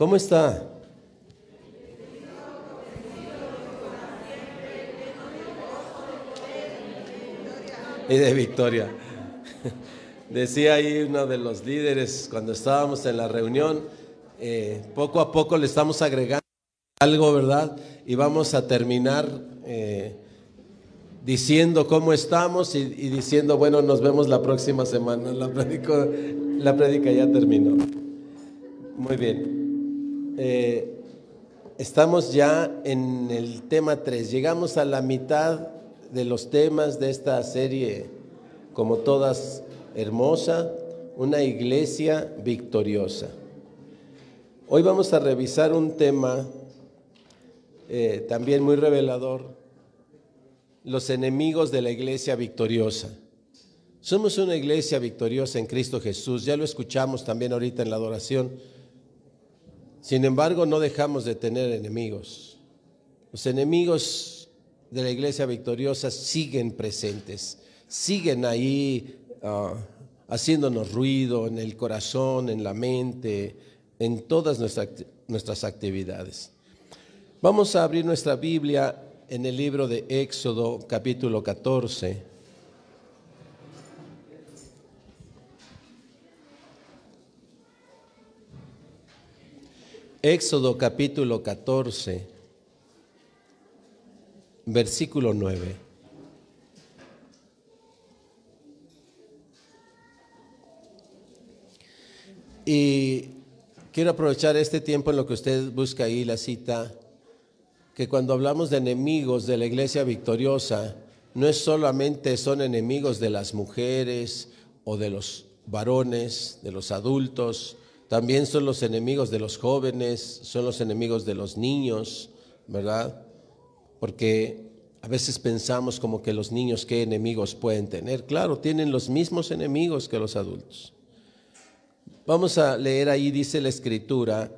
¿Cómo está? Y de victoria. Decía ahí uno de los líderes cuando estábamos en la reunión, eh, poco a poco le estamos agregando algo, ¿verdad? Y vamos a terminar eh, diciendo cómo estamos y, diciendo, bueno, nos vemos la próxima semana. La, la prédica ya terminó. Muy bien. Eh, estamos ya en el tema 3. Llegamos a la mitad de los temas de esta serie, como todas, hermosa, una iglesia victoriosa. Hoy vamos a revisar un tema eh, también muy revelador, los enemigos de la iglesia victoriosa. Somos una iglesia victoriosa en Cristo Jesús, ya lo escuchamos también ahorita en la adoración. Sin embargo, no dejamos de tener enemigos. Los enemigos de la iglesia victoriosa siguen presentes, siguen ahí ah, haciéndonos ruido en el corazón, en la mente, en todas nuestras, nuestras actividades. Vamos a abrir nuestra Biblia en el libro de Éxodo capítulo 14. Éxodo capítulo 14, versículo 9. Y quiero aprovechar este tiempo en lo que usted busca ahí la cita, que cuando hablamos de enemigos de la iglesia victoriosa, no es solamente son enemigos de las mujeres o de los varones, de los adultos, también son los enemigos de los jóvenes, son los enemigos de los niños, ¿verdad? Porque a veces pensamos como que los niños qué enemigos pueden tener. Claro, tienen los mismos enemigos que los adultos. Vamos a leer ahí, dice la escritura,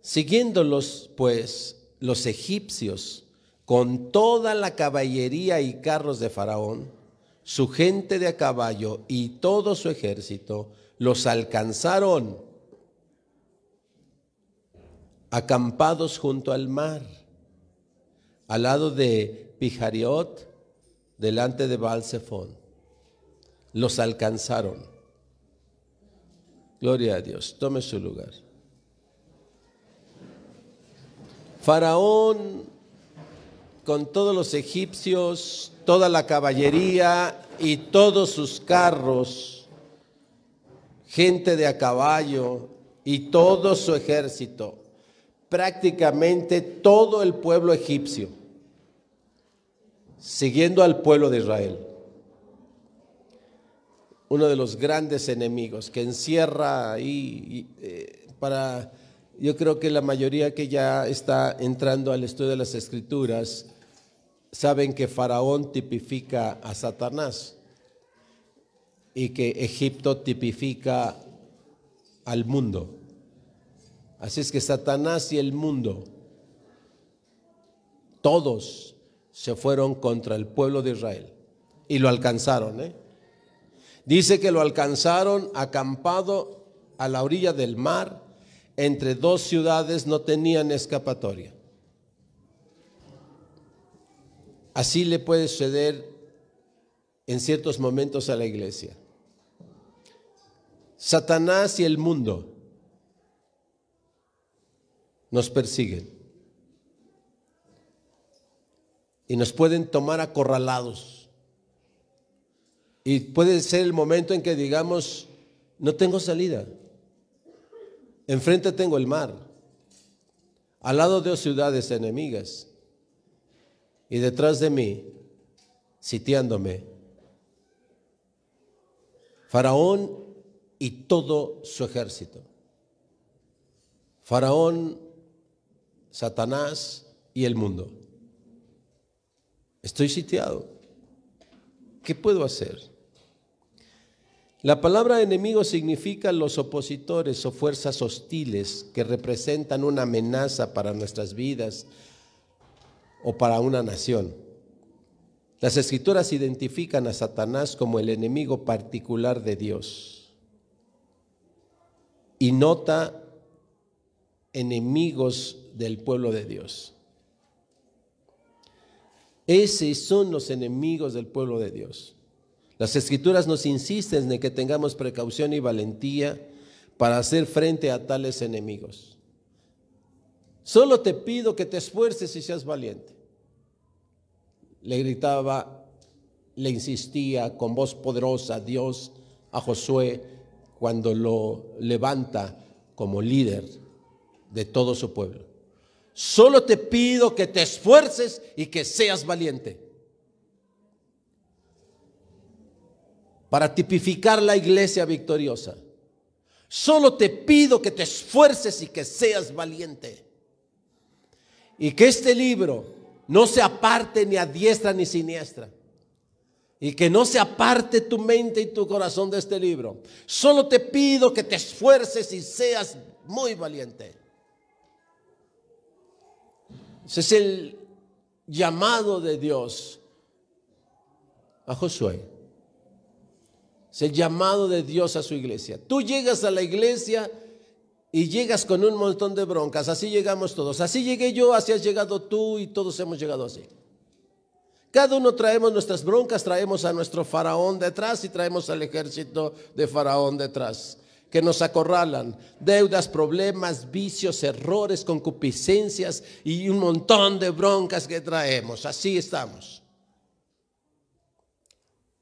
siguiéndolos pues los egipcios con toda la caballería y carros de Faraón, su gente de a caballo y todo su ejército, los alcanzaron acampados junto al mar, al lado de Pijariot, delante de Balsefón. Los alcanzaron. Gloria a Dios. Tome su lugar. Faraón, con todos los egipcios, toda la caballería y todos sus carros, gente de a caballo y todo su ejército, prácticamente todo el pueblo egipcio, siguiendo al pueblo de Israel. Uno de los grandes enemigos que encierra ahí eh, para, yo creo que la mayoría que ya está entrando al estudio de las escrituras, saben que Faraón tipifica a Satanás y que Egipto tipifica al mundo. Así es que Satanás y el mundo, todos se fueron contra el pueblo de Israel y lo alcanzaron. ¿eh? Dice que lo alcanzaron acampado a la orilla del mar, entre dos ciudades no tenían escapatoria. Así le puede suceder en ciertos momentos a la iglesia. Satanás y el mundo nos persiguen y nos pueden tomar acorralados. Y puede ser el momento en que digamos, no tengo salida. Enfrente tengo el mar, al lado de ciudades enemigas y detrás de mí, sitiándome, Faraón y todo su ejército. Faraón, Satanás y el mundo. Estoy sitiado. ¿Qué puedo hacer? La palabra enemigo significa los opositores o fuerzas hostiles que representan una amenaza para nuestras vidas o para una nación. Las escrituras identifican a Satanás como el enemigo particular de Dios y nota enemigos del pueblo de Dios. Esos son los enemigos del pueblo de Dios. Las escrituras nos insisten en que tengamos precaución y valentía para hacer frente a tales enemigos. Solo te pido que te esfuerces y seas valiente. Le gritaba, le insistía con voz poderosa Dios a Josué cuando lo levanta como líder de todo su pueblo. Solo te pido que te esfuerces y que seas valiente. Para tipificar la iglesia victoriosa. Solo te pido que te esfuerces y que seas valiente. Y que este libro no se aparte ni a diestra ni siniestra. Y que no se aparte tu mente y tu corazón de este libro. Solo te pido que te esfuerces y seas muy valiente. Ese es el llamado de Dios a Josué. Es el llamado de Dios a su iglesia. Tú llegas a la iglesia y llegas con un montón de broncas. Así llegamos todos. Así llegué yo, así has llegado tú y todos hemos llegado así. Cada uno traemos nuestras broncas, traemos a nuestro faraón detrás y traemos al ejército de faraón detrás que nos acorralan, deudas, problemas, vicios, errores, concupiscencias y un montón de broncas que traemos. Así estamos.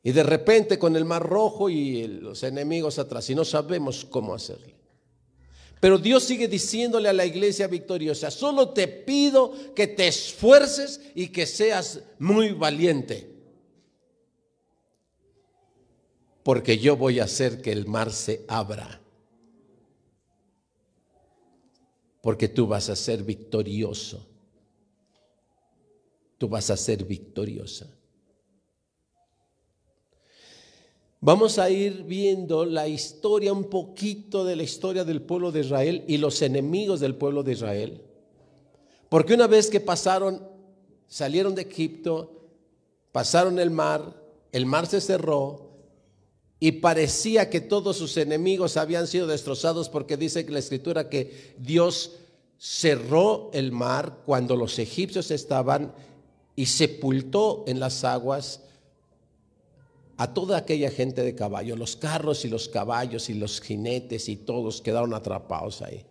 Y de repente con el mar rojo y los enemigos atrás y no sabemos cómo hacerle. Pero Dios sigue diciéndole a la iglesia victoriosa, solo te pido que te esfuerces y que seas muy valiente. Porque yo voy a hacer que el mar se abra. porque tú vas a ser victorioso. Tú vas a ser victoriosa. Vamos a ir viendo la historia, un poquito de la historia del pueblo de Israel y los enemigos del pueblo de Israel. Porque una vez que pasaron, salieron de Egipto, pasaron el mar, el mar se cerró y parecía que todos sus enemigos habían sido destrozados porque dice la escritura que Dios cerró el mar cuando los egipcios estaban y sepultó en las aguas a toda aquella gente de caballo, los carros y los caballos y los jinetes y todos quedaron atrapados ahí.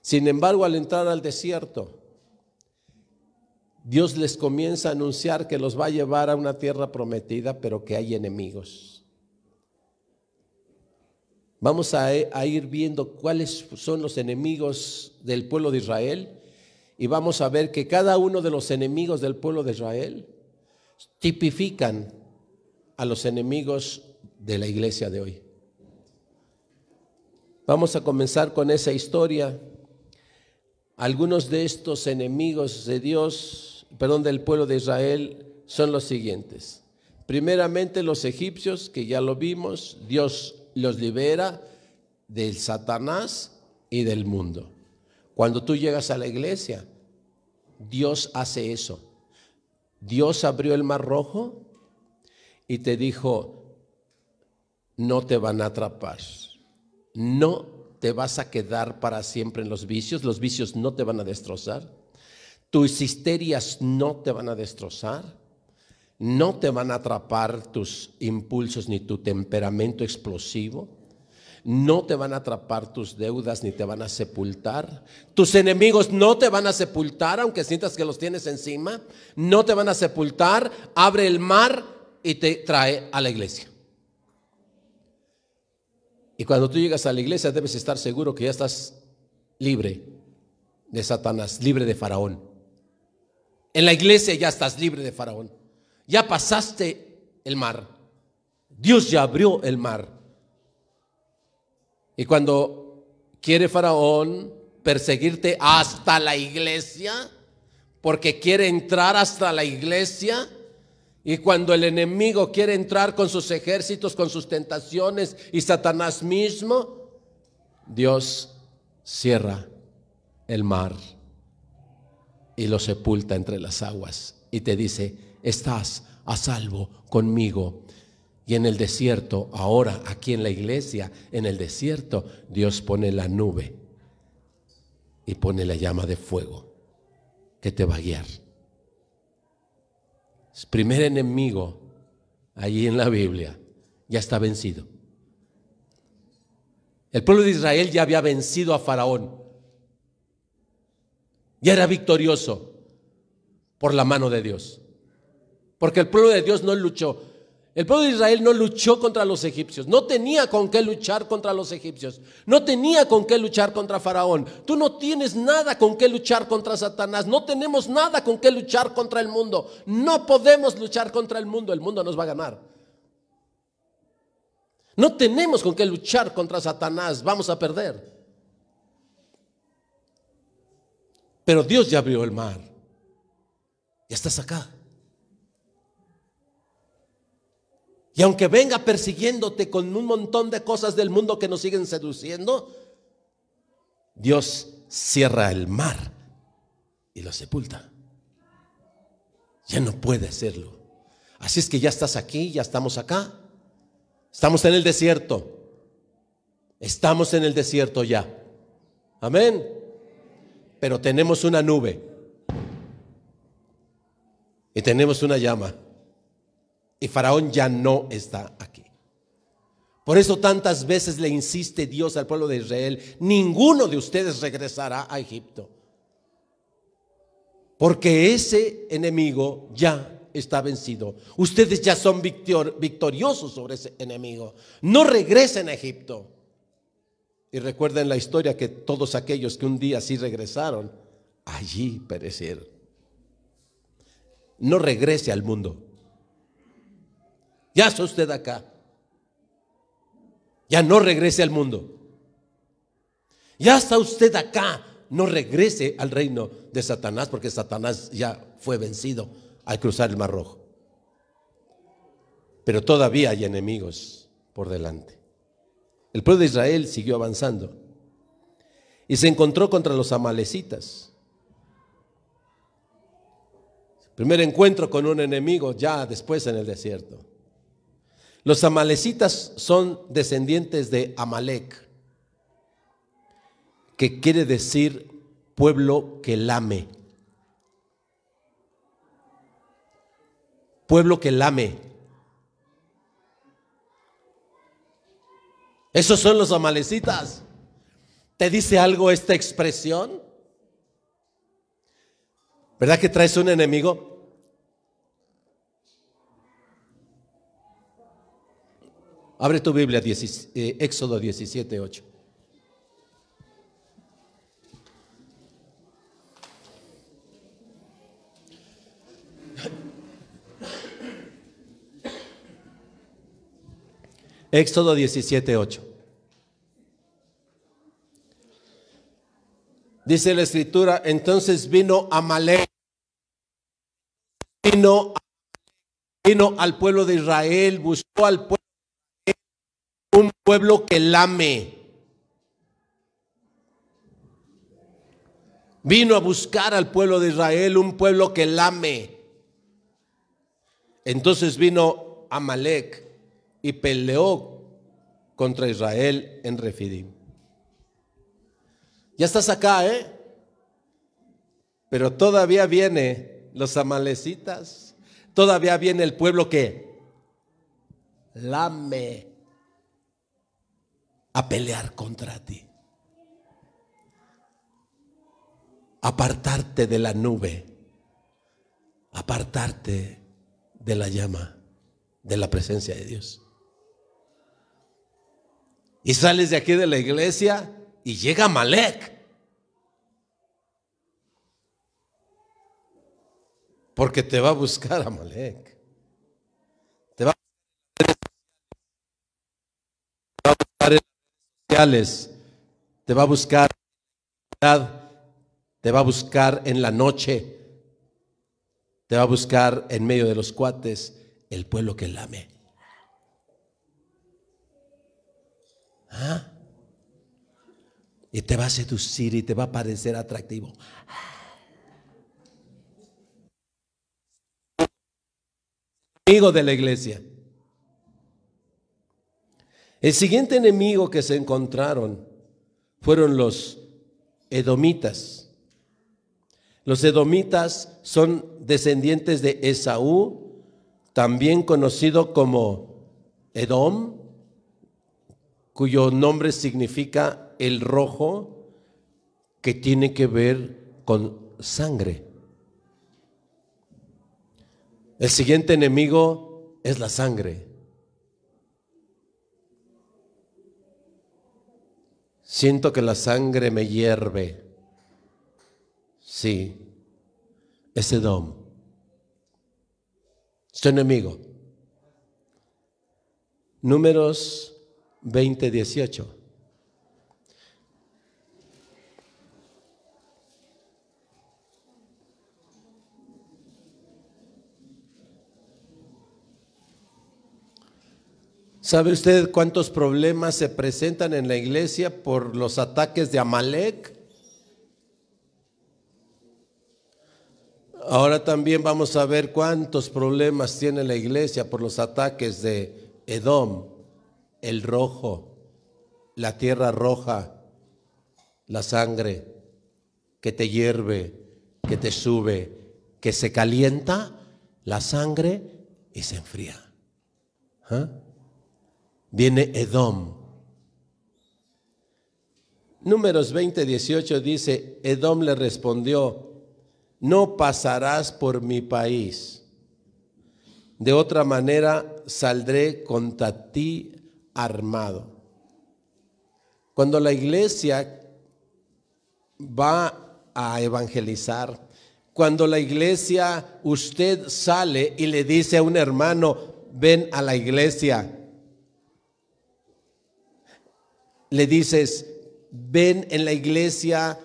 Sin embargo, al entrar al desierto, Dios les comienza a anunciar que los va a llevar a una tierra prometida, pero que hay enemigos. Vamos a, ir viendo cuáles son los enemigos del pueblo de Israel y vamos a ver que cada uno de los enemigos del pueblo de Israel tipifican a los enemigos de la iglesia de hoy. Vamos a comenzar con esa historia. Algunos de estos enemigos de Dios, perdón, del pueblo de Israel son los siguientes. Primeramente los egipcios, que ya lo vimos, Dios los libera del Satanás y del mundo. Cuando tú llegas a la iglesia, Dios hace eso. Dios abrió el mar rojo y te dijo, no te van a atrapar, no te vas a quedar para siempre en los vicios, los vicios no te van a destrozar, tus histerias no te van a destrozar, no te van a atrapar tus impulsos ni tu temperamento explosivo. No te van a atrapar tus deudas ni te van a sepultar. Tus enemigos no te van a sepultar aunque sientas que los tienes encima. No te van a sepultar. Abre el mar y te trae a la iglesia. Y cuando tú llegas a la iglesia debes estar seguro que ya estás libre de Satanás, libre de Faraón. En la iglesia ya estás libre de Faraón ya pasaste el mar. Dios ya abrió el mar. Y cuando quiere Faraón perseguirte hasta la iglesia, porque quiere entrar hasta la iglesia, y cuando el enemigo quiere entrar con sus ejércitos, con sus tentaciones y Satanás mismo, Dios cierra el mar y lo sepulta entre las aguas y te dice, estás a salvo conmigo. Y en el desierto, ahora aquí en la iglesia, en el desierto, Dios pone la nube y pone la llama de fuego que te va a guiar. Primer enemigo allí en la Biblia ya está vencido. El pueblo de Israel ya había vencido a Faraón. Ya era victorioso por la mano de Dios. Porque el pueblo de Dios no luchó. El pueblo de Israel no luchó contra los egipcios. No tenía con qué luchar contra los egipcios. No tenía con qué luchar contra Faraón. Tú no tienes nada con qué luchar contra Satanás. No tenemos nada con qué luchar contra el mundo. No podemos luchar contra el mundo. El mundo nos va a ganar. No tenemos con qué luchar contra Satanás. Vamos a perder. Pero Dios ya abrió el mar. Ya estás acá. Y aunque venga persiguiéndote con un montón de cosas del mundo que nos siguen seduciendo, Dios cierra el mar y lo sepulta. Ya no puede hacerlo. Así es que ya estás aquí, ya estamos acá. Estamos en el desierto. Estamos en el desierto ya. Amén. Pero tenemos una nube. Y tenemos una llama. Y Faraón ya no está aquí. Por eso tantas veces le insiste Dios al pueblo de Israel, ninguno de ustedes regresará a Egipto. Porque ese enemigo ya está vencido. Ustedes ya son victoriosos sobre ese enemigo. No regresen a Egipto. Y recuerden la historia que todos aquellos que un día sí regresaron, allí perecieron. No regrese al mundo. Ya está usted acá. Ya no regrese al mundo. Ya está usted acá. No regrese al reino de Satanás porque Satanás ya fue vencido al cruzar el Mar Rojo. Pero todavía hay enemigos por delante. El pueblo de Israel siguió avanzando y se encontró contra los amalecitas. Primer encuentro con un enemigo ya después en el desierto. Los amalecitas son descendientes de Amalek, que quiere decir pueblo que lame. Pueblo que lame. Esos son los amalecitas. ¿Te dice algo esta expresión? ¿Verdad que traes un enemigo? Abre tu Biblia, eh, Éxodo 17, 8. Éxodo 17, 8. Dice la escritura, entonces vino Amalek, vino, vino al pueblo de Israel, buscó al pueblo un pueblo que lame. Vino a buscar al pueblo de Israel, un pueblo que lame. Entonces vino Amalek y peleó contra Israel en Refidim. Ya estás acá, ¿eh? Pero todavía viene los amalecitas, todavía viene el pueblo que lame a pelear contra ti. Apartarte de la nube, apartarte de la llama, de la presencia de Dios. Y sales de aquí de la iglesia y llega Malek. Porque te va a buscar a Malek. Te va a buscar te va a buscar te va a buscar en la noche, te va a buscar en medio de los cuates el pueblo que lame. ¿Ah? Y te va a seducir y te va a parecer atractivo. Amigo de la iglesia. El siguiente enemigo que se encontraron fueron los edomitas. Los edomitas son descendientes de Esaú, también conocido como Edom, cuyo nombre significa el rojo, que tiene que ver con sangre. El siguiente enemigo es la sangre. Siento que la sangre me hierve. Sí, es Edom. Su enemigo. Números 20, 18. ¿Sabe usted cuántos problemas se presentan en la iglesia por los ataques de Amalek? Ahora también vamos a ver cuántos problemas tiene la iglesia por los ataques de Edom, el rojo, la tierra roja, la sangre que te hierve, que te sube, que se calienta la sangre y se enfría. ¿Ah? Viene Edom. Números 20, 18 dice, Edom le respondió, no pasarás por mi país. De otra manera saldré contra ti armado. Cuando la iglesia va a evangelizar, cuando la iglesia usted sale y le dice a un hermano, ven a la iglesia, le dices, ven en la iglesia,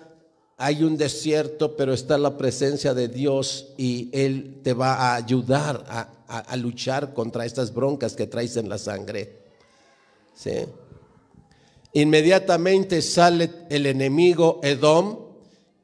hay un desierto, pero está la presencia de Dios y Él te va a ayudar a, luchar contra estas broncas que traes en la sangre. Inmediatamente sale el enemigo Edom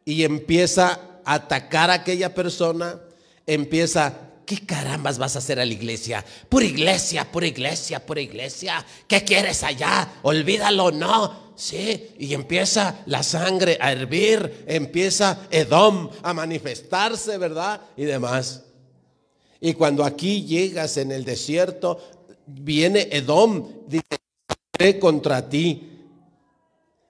y empieza a atacar a aquella persona, empieza ¿Qué carambas vas a hacer a la iglesia? Pura iglesia, pura iglesia, pura iglesia. ¿Qué quieres allá? Olvídalo, no. Sí, y empieza la sangre a hervir, empieza Edom a manifestarse, ¿verdad? Y demás. Y cuando aquí llegas en el desierto, viene Edom, dice, contra ti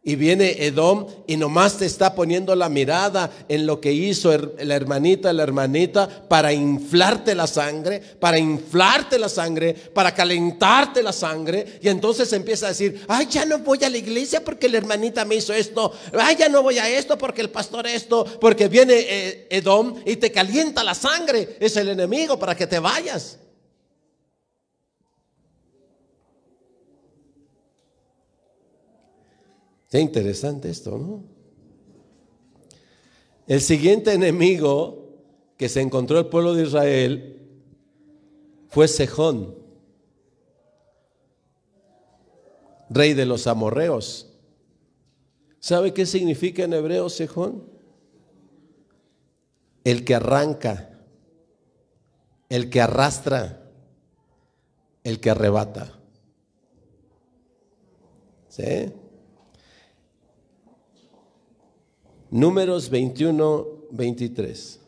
y viene Edom y nomás te está poniendo la mirada en lo que hizo la hermanita, la hermanita, para inflarte la sangre, para inflarte la sangre, para calentarte la sangre. Y entonces empieza a decir, ay, ya no voy a la iglesia porque la hermanita me hizo esto. Ay, ya no voy a esto porque el pastor esto. Porque viene eh, Edom y te calienta la sangre. Es el enemigo para que te vayas. Qué interesante esto, ¿no? El siguiente enemigo que se encontró el pueblo de Israel fue Sejón, rey de los amorreos. ¿Sabe qué significa en hebreo Sejón? El que arranca, el que arrastra, el que arrebata. ¿Sí? Números 21, 23.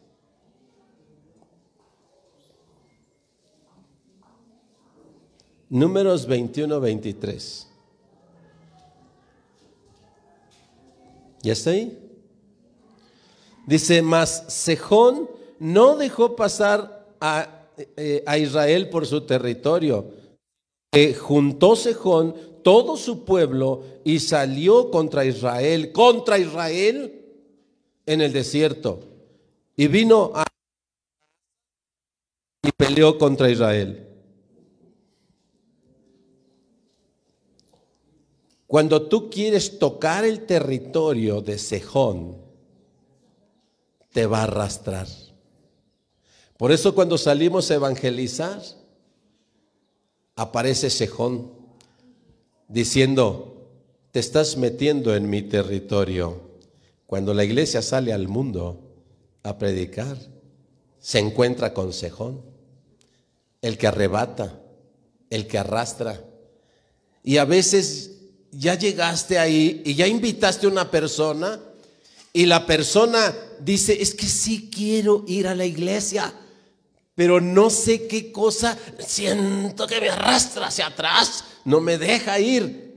Números 21, 23. ¿Ya está ahí? Dice, mas Sejón no dejó pasar a, eh, a Israel por su territorio. Que juntó Sejón todo su pueblo y salió contra Israel, contra Israel en el desierto y vino a y peleó contra Israel. Cuando tú quieres tocar el territorio de Sejón, te va a arrastrar. Por eso cuando salimos a evangelizar, aparece Sejón diciendo, te estás metiendo en mi territorio. Cuando la iglesia sale al mundo a predicar, se encuentra con Sejón, el que arrebata, el que arrastra. Y a veces ya llegaste ahí y ya invitaste a una persona Y la persona dice, es que sí quiero ir a la iglesia, pero no sé qué cosa, siento que me arrastra hacia atrás, no me deja ir.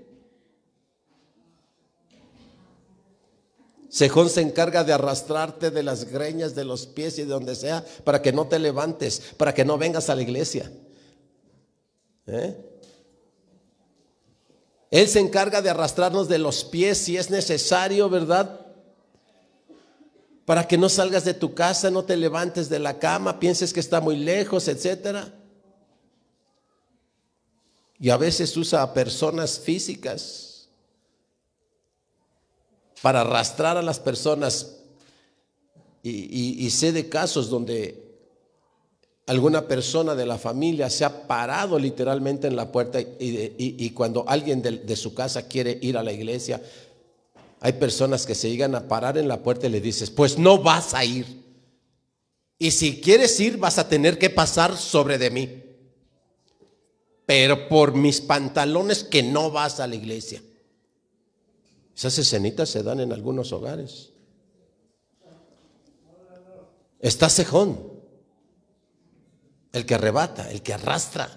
Sejón se encarga de arrastrarte de las greñas de los pies y de donde sea para que no te levantes, para que no vengas a la iglesia. ¿Eh? Él se encarga de arrastrarnos de los pies si es necesario, ¿verdad? Para que no salgas de tu casa, no te levantes de la cama, pienses que está muy lejos, etcétera. Y a veces usa a personas físicas para arrastrar a las personas. Y, sé de casos donde alguna persona de la familia se ha parado literalmente en la puerta y, cuando alguien de, su casa quiere ir a la iglesia, hay personas que se llegan a parar en la puerta y le dices, pues no vas a ir. Y si quieres ir, vas a tener que pasar sobre de mí. Pero por mis pantalones que no vas a la iglesia. Esas escenitas se dan en algunos hogares. Está cejón el que arrebata, el que arrastra.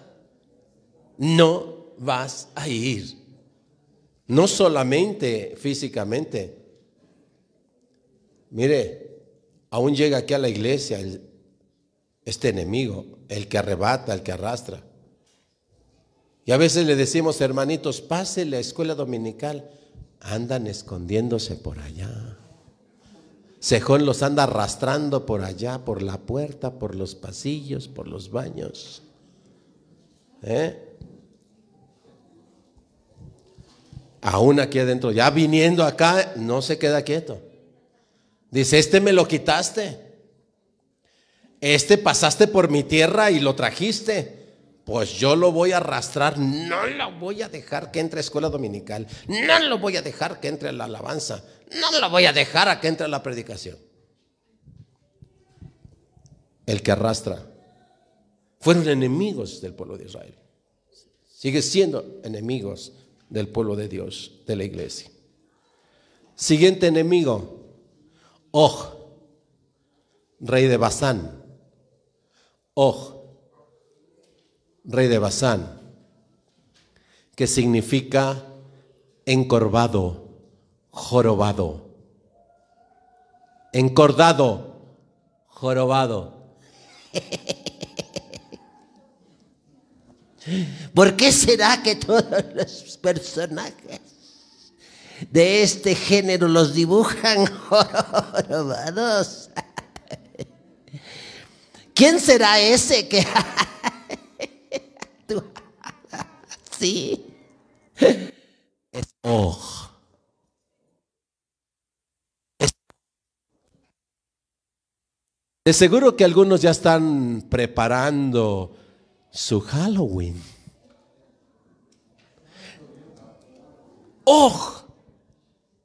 No vas a ir. No solamente físicamente. Mire, aún llega aquí a la iglesia este enemigo, el que arrebata, el que arrastra. Y a veces le decimos, hermanitos, pase la escuela dominical. Andan escondiéndose por allá. Sejón los anda arrastrando por allá, por la puerta, por los pasillos, por los baños. ¿Eh? Aún aquí adentro, ya viniendo acá, no se queda quieto. Dice, este me lo quitaste. Este pasaste por mi tierra y lo trajiste pues yo lo voy a arrastrar, no lo voy a dejar que entre a escuela dominical, no lo voy a dejar que entre a la alabanza, no lo voy a dejar a que entre a la predicación. El que arrastra. Fueron enemigos del pueblo de Israel. Sigue siendo enemigos del pueblo de Dios, de la iglesia. Siguiente enemigo, Og, rey de Basán. Og rey de Basán, que significa encorvado, jorobado. Encordado, jorobado. ¿Por qué será que todos los personajes de este género los dibujan jorobados? ¿Quién será ese que sí. Es oh. De seguro que algunos ya están preparando su Halloween. Oh,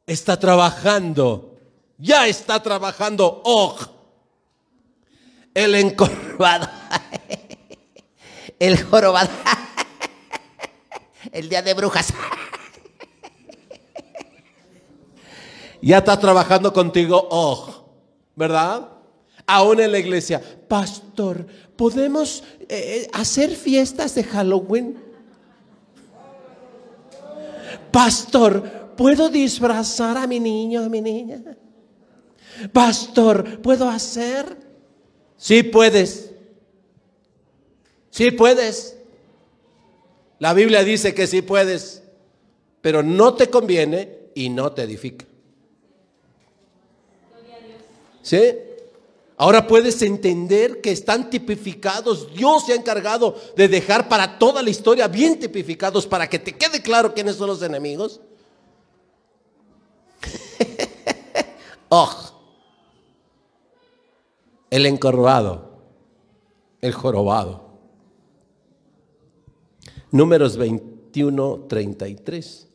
está trabajando, ya está trabajando Oh, el encorvado el jorobado, el día de brujas. Ya está trabajando contigo, oh, ¿verdad? Aún en la iglesia, pastor, ¿podemos eh, hacer fiestas de Halloween? Pastor, ¿puedo disfrazar a mi niño, a mi niña? Pastor, ¿puedo hacer? Sí puedes. Sí puedes. La Biblia dice que sí puedes, pero no te conviene y no te edifica. ¿Sí? Ahora puedes entender que están tipificados. Dios se ha encargado de dejar para toda la historia bien tipificados para que te quede claro quiénes son los enemigos. oh, el encorvado, el jorobado. Números 21, 33.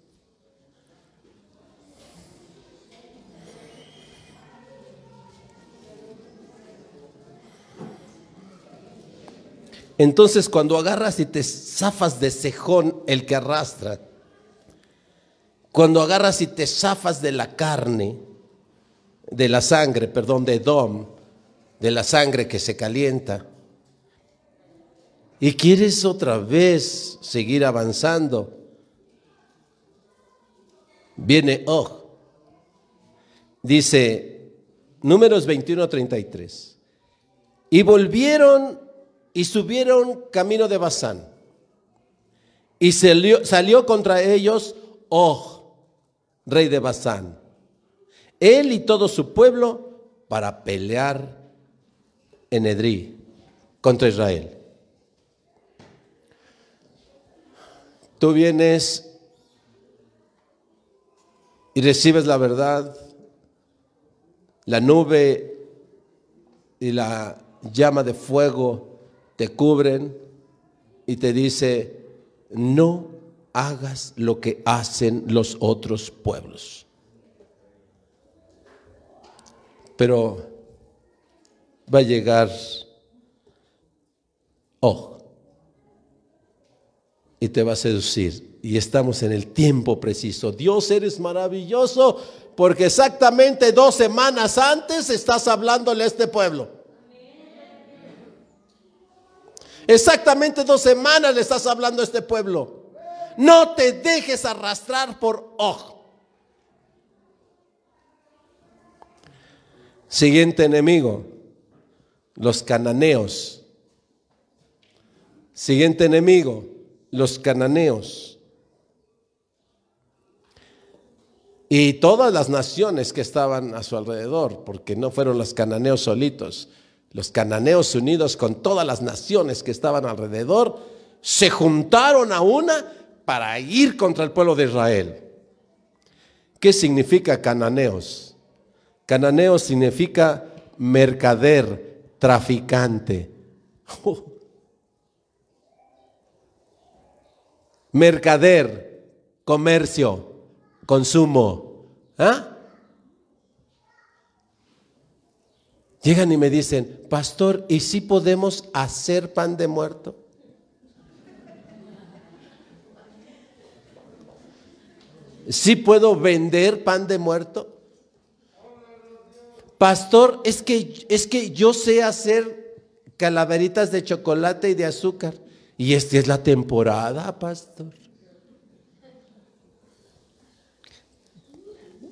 Entonces cuando agarras y te zafas de cejón el que arrastra, cuando agarras y te zafas de la carne, de la sangre, perdón, de Dom, de la sangre que se calienta. Y quieres otra vez seguir avanzando. Viene Og. Dice, números 21 33. Y volvieron y subieron camino de Basán. Y salió, contra ellos Og, rey de Basán. Él y todo su pueblo para pelear en Edrí contra Israel. Tú vienes y recibes la verdad, la nube y la llama de fuego te cubren y te dice, no hagas lo que hacen los otros pueblos. Pero va a llegar oh y te va a seducir. Y estamos en el tiempo preciso. Dios eres maravilloso porque exactamente dos semanas antes estás hablándole a este pueblo. Exactamente dos semanas le estás hablando a este pueblo. No te dejes arrastrar por ojo. Siguiente enemigo, los cananeos. Siguiente enemigo, los cananeos. Y todas las naciones que estaban a su alrededor, porque no fueron los cananeos solitos, los cananeos unidos con todas las naciones que estaban alrededor, se juntaron a una para ir contra el pueblo de Israel. ¿Qué significa cananeos? Cananeo significa mercader, traficante. Mercader, comercio, consumo. ¿Ah? Llegan y me dicen, pastor, ¿y si podemos hacer pan de muerto? ¿Sí puedo vender pan de muerto? Pastor, es que, es que yo sé hacer calaveritas de chocolate y de azúcar. Y esta es la temporada, pastor.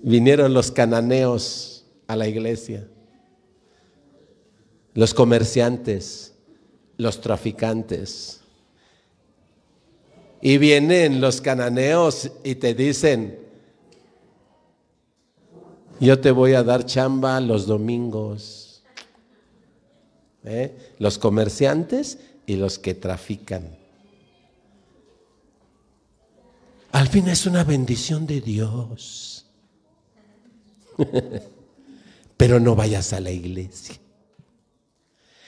Vinieron los cananeos a la iglesia los comerciantes, los traficantes. Y vienen los cananeos y te dicen, yo te voy a dar chamba los domingos. ¿Eh? Los comerciantes y los que trafican. Al fin es una bendición de Dios. Pero no vayas a la iglesia.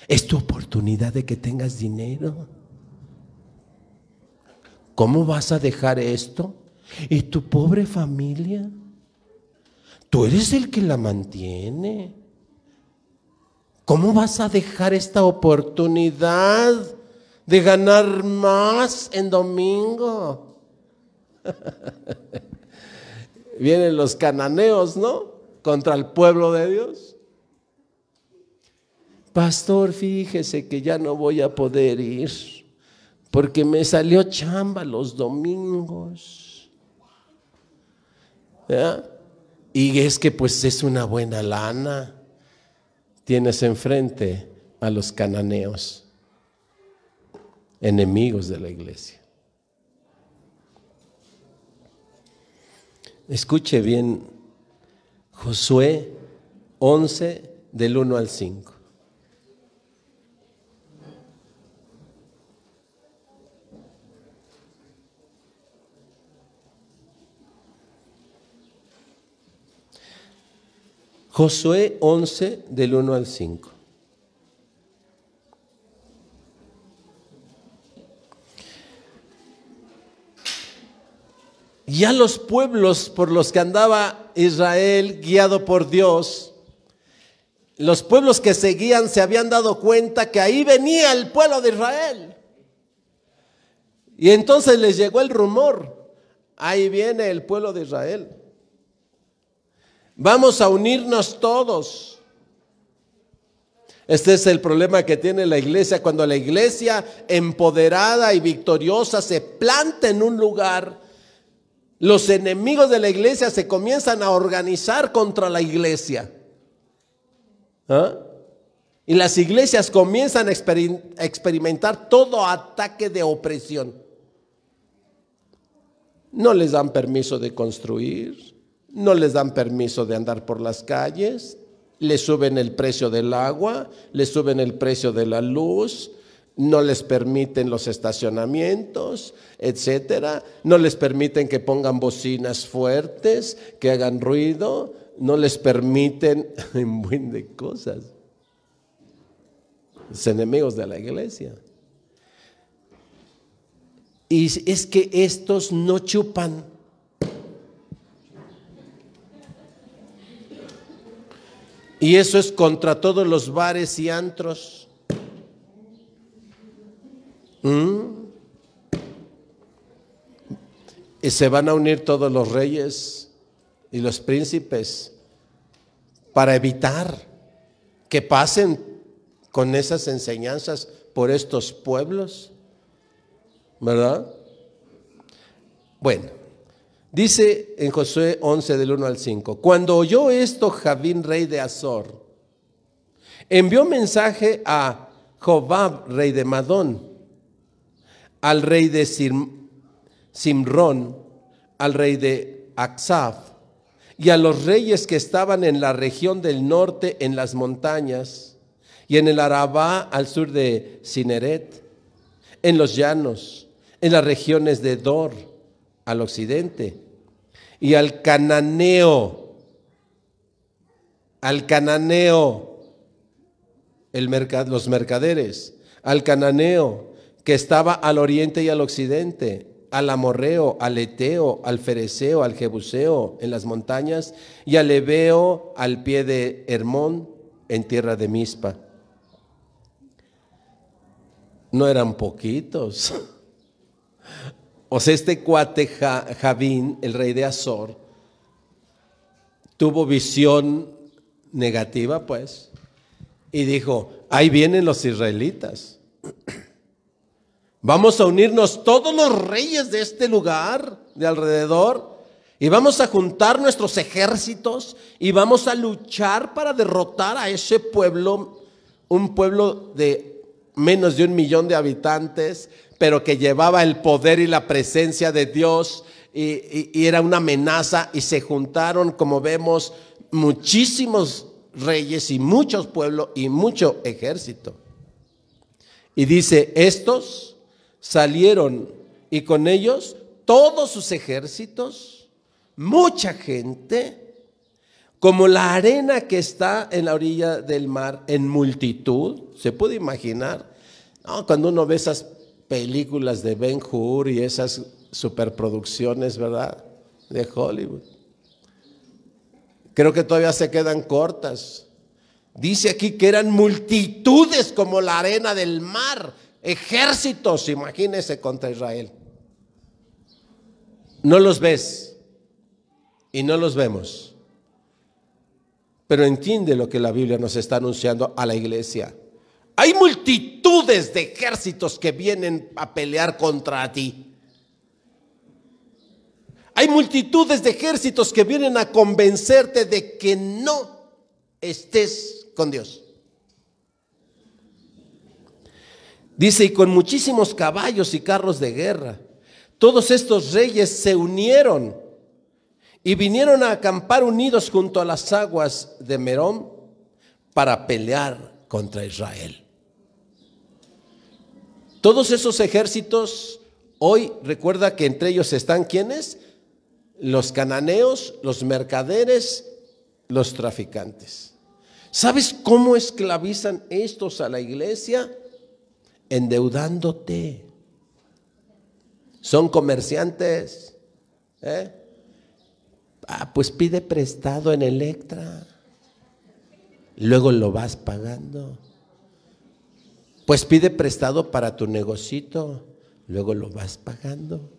Es tu oportunidad de que tengas dinero. ¿Cómo vas a dejar esto? ¿Y tu pobre familia? Tú eres el que la mantiene. ¿Cómo vas a dejar esta oportunidad de ganar más en domingo? Vienen los cananeos, ¿no? Contra el pueblo de Dios. Pastor, fíjese que ya no voy a poder ir porque me salió chamba los domingos. Y es que pues es una buena lana. Tienes enfrente a los cananeos, enemigos de la iglesia. Escuche bien, Josué 11 del 1 al 5. Josué 11 del 1 al 5. Ya los pueblos por los que andaba Israel guiado por Dios, los pueblos que seguían se habían dado cuenta que ahí venía el pueblo de Israel. Y entonces les llegó el rumor, ahí viene el pueblo de Israel. Vamos a unirnos todos. Este es el problema que tiene la iglesia. Cuando la iglesia empoderada y victoriosa se planta en un lugar, los enemigos de la iglesia se comienzan a organizar contra la iglesia. ¿Ah? Y las iglesias comienzan a experimentar todo ataque de opresión. No les dan permiso de construir, no les dan permiso de andar por las calles, les suben el precio del agua, les suben el precio de la luz, no les permiten los estacionamientos, etcétera, no les permiten que pongan bocinas fuertes, que hagan ruido, no les permiten un buen de cosas. Los enemigos de la iglesia. Y es que estos no chupan. Y eso es contra todos los bares y antros. ¿Mm? Y se van a unir todos los reyes y los príncipes para evitar que pasen con esas enseñanzas por estos pueblos. ¿Verdad? Bueno, dice en Josué 11 del 1 al 5, cuando oyó esto Javín, rey de Azor, envió mensaje a Jobab, rey de Madón, al rey de Simrón, al rey de Aksaf, y a los reyes que estaban en la región del norte en las montañas, y en el Arabá al sur de Cineret, en los llanos, en las regiones de Dor, al occidente, y al cananeo, al cananeo, el los mercaderes, al cananeo que estaba al oriente y al occidente, al amorreo, al eteo, al fereceo, al jebuseo en las montañas, y al ebeo al pie de Hermón en tierra de Mispa. No eran poquitos. O sea, este cuate Javín, el rey de Azor, tuvo visión negativa, pues, y dijo, ahí vienen los israelitas. Vamos a unirnos todos los reyes de este lugar, de alrededor, y vamos a juntar nuestros ejércitos y vamos a luchar para derrotar a ese pueblo, un pueblo de menos de un millón de habitantes, pero que llevaba el poder y la presencia de Dios y, era una amenaza y se juntaron, como vemos, muchísimos reyes y muchos pueblos y mucho ejército. Y dice, estos salieron y con ellos todos sus ejércitos, mucha gente, como la arena que está en la orilla del mar en multitud, se puede imaginar. cuando uno ve esas películas de Ben Hur y esas superproducciones, ¿verdad? De Hollywood. Creo que todavía se quedan cortas. Dice aquí que eran multitudes como la arena del mar, ejércitos, imagínese contra Israel. No los ves y no los vemos. Pero entiende lo que la Biblia nos está anunciando a la iglesia. Hay multitudes de ejércitos que vienen a pelear contra ti. Hay multitudes de ejércitos que vienen a convencerte de que no estés con Dios. Dice, y con muchísimos caballos y carros de guerra, todos estos reyes se unieron y vinieron a acampar unidos junto a las aguas de Merón para pelear contra Israel. Todos esos ejércitos, hoy recuerda que entre ellos están quienes? Los cananeos, los mercaderes, los traficantes. ¿Sabes cómo esclavizan estos a la iglesia? Endeudándote. Son comerciantes. ¿eh? Ah, pues pide prestado en Electra. Luego lo vas pagando. Pues pide prestado para tu negocito, luego lo vas pagando.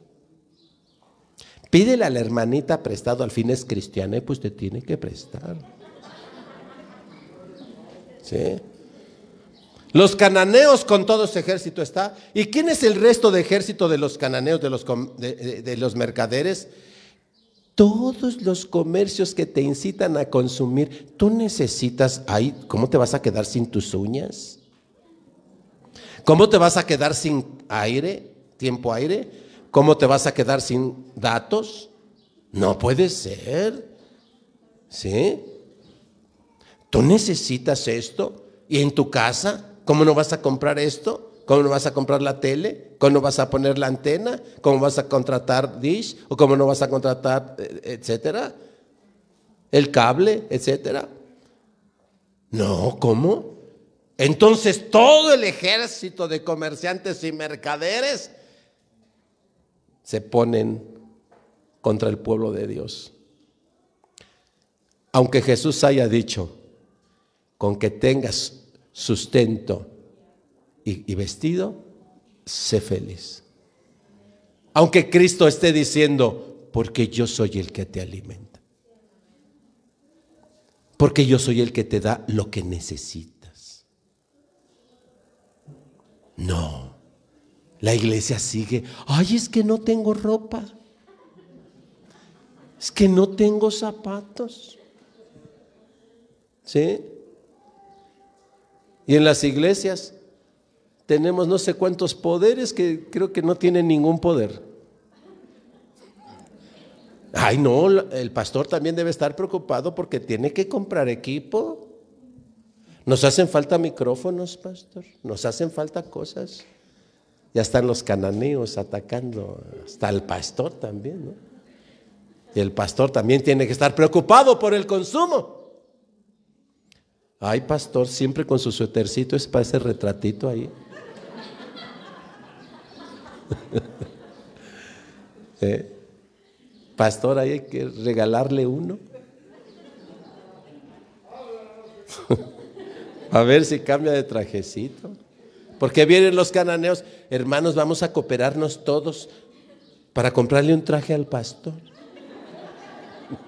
Pídele a la hermanita prestado, al fin es cristiana y pues te tiene que prestar. ¿Sí? Los cananeos con todo ese ejército está. ¿Y quién es el resto de ejército de los cananeos, de los, de los mercaderes? Todos los comercios que te incitan a consumir, tú necesitas ahí, ¿cómo te vas a quedar sin tus uñas? ¿Cómo te vas a quedar sin aire, tiempo aire? ¿Cómo te vas a quedar sin datos? No puede ser. ¿Sí? Tú necesitas esto. ¿Y en tu casa? ¿Cómo no vas a comprar esto? ¿Cómo no vas a comprar la tele? ¿Cómo no vas a poner la antena? ¿Cómo vas a contratar Dish? ¿O cómo no vas a contratar, eh, etcétera? El cable, etcétera. No, ¿cómo? Entonces todo el ejército de comerciantes y mercaderes se ponen contra el pueblo de Dios. Aunque Jesús haya dicho, con que tengas sustento y, vestido, sé feliz. Aunque Cristo esté diciendo, porque yo soy el que te alimenta. Porque yo soy el que te da lo que necesitas. No. La iglesia sigue, ay, es que no tengo ropa. Es que no tengo zapatos. ¿Sí? Y en las iglesias tenemos no sé cuántos poderes que creo que no tienen ningún poder. Ay, no, el pastor también debe estar preocupado porque tiene que comprar equipo. Nos hacen falta micrófonos, pastor. Nos hacen falta cosas. Ya están los cananeos atacando hasta el pastor también, ¿no? Y el pastor también tiene que estar preocupado por el consumo. Ay, pastor, siempre con su suétercito es para ese retratito ahí. ¿Eh? Pastor, ahí hay que regalarle uno. A ver si cambia de trajecito. Porque vienen los cananeos, hermanos, vamos a cooperarnos todos para comprarle un traje al pastor.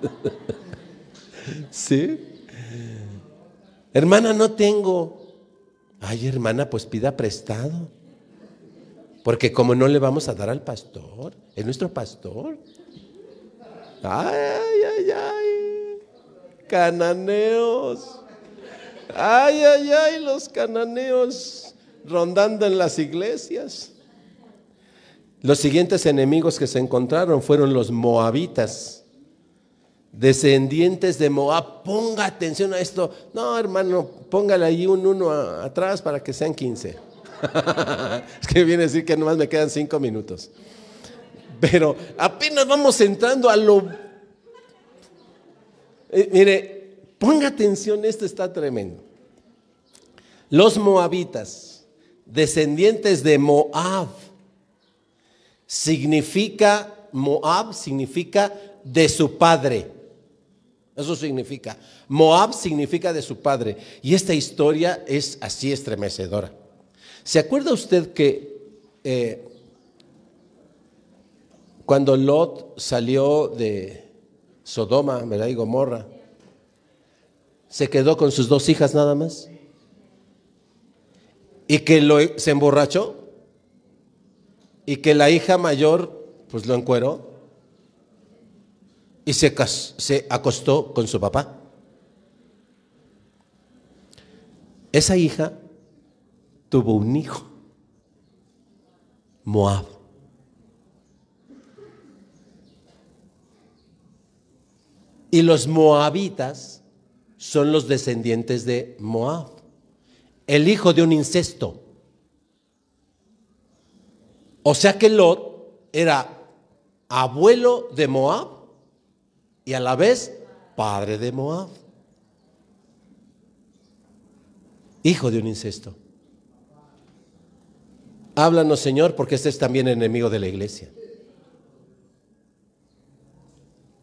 ¿Sí? Hermana, no tengo. Ay, hermana, pues pida prestado. Porque como no le vamos a dar al pastor, es nuestro pastor. Ay, ay, ay. Cananeos. Ay, ay, ay, los cananeos rondando en las iglesias. Los siguientes enemigos que se encontraron fueron los moabitas, descendientes de Moab. Ponga atención a esto. No, hermano, póngale ahí un uno atrás para que sean 15. es que viene a decir que nomás me quedan cinco minutos. Pero apenas vamos entrando a lo... Eh, mire, ponga atención, esto está tremendo. Los moabitas descendientes de Moab. Significa, Moab significa de su padre. Eso significa. Moab significa de su padre. Y esta historia es así estremecedora. ¿Se acuerda usted que eh, cuando Lot salió de Sodoma, ¿verdad? Y Gomorra, se quedó con sus dos hijas nada más? y que lo, se emborrachó y que la hija mayor pues lo encueró y se acostó con su papá. Esa hija tuvo un hijo, Moab. Y los moabitas son los descendientes de Moab el hijo de un incesto. O sea que Lot era abuelo de Moab y a la vez padre de Moab. Hijo de un incesto. Háblanos, Señor, porque este es también enemigo de la iglesia.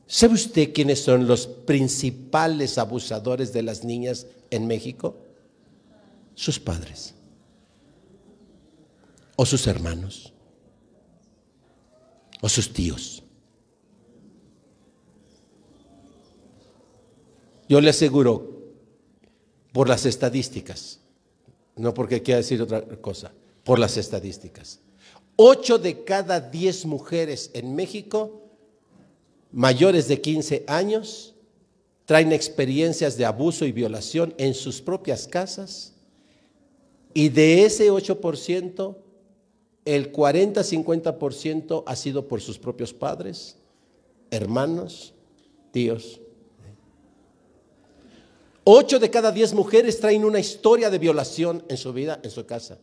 ¿Sabe usted quiénes son los principales abusadores de las niñas en México? Sus padres o sus hermanos o sus tíos. Yo le aseguro, por las estadísticas, no porque quiera decir otra cosa, por las estadísticas. Ocho de cada diez mujeres en México mayores de 15 años traen experiencias de abuso y violación en sus propias casas y de ese 8%, el 40-50% ha sido por sus propios padres, hermanos, tíos. Ocho de cada diez mujeres traen una historia de violación en su vida, en su casa.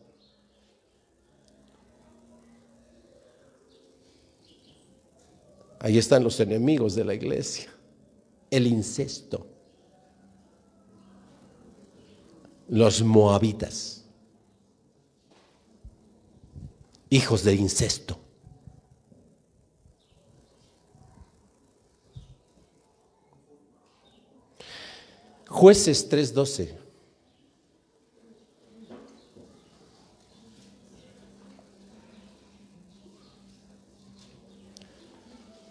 Ahí están los enemigos de la iglesia. El incesto. Los moabitas. Hijos de incesto. Jueces 3:12.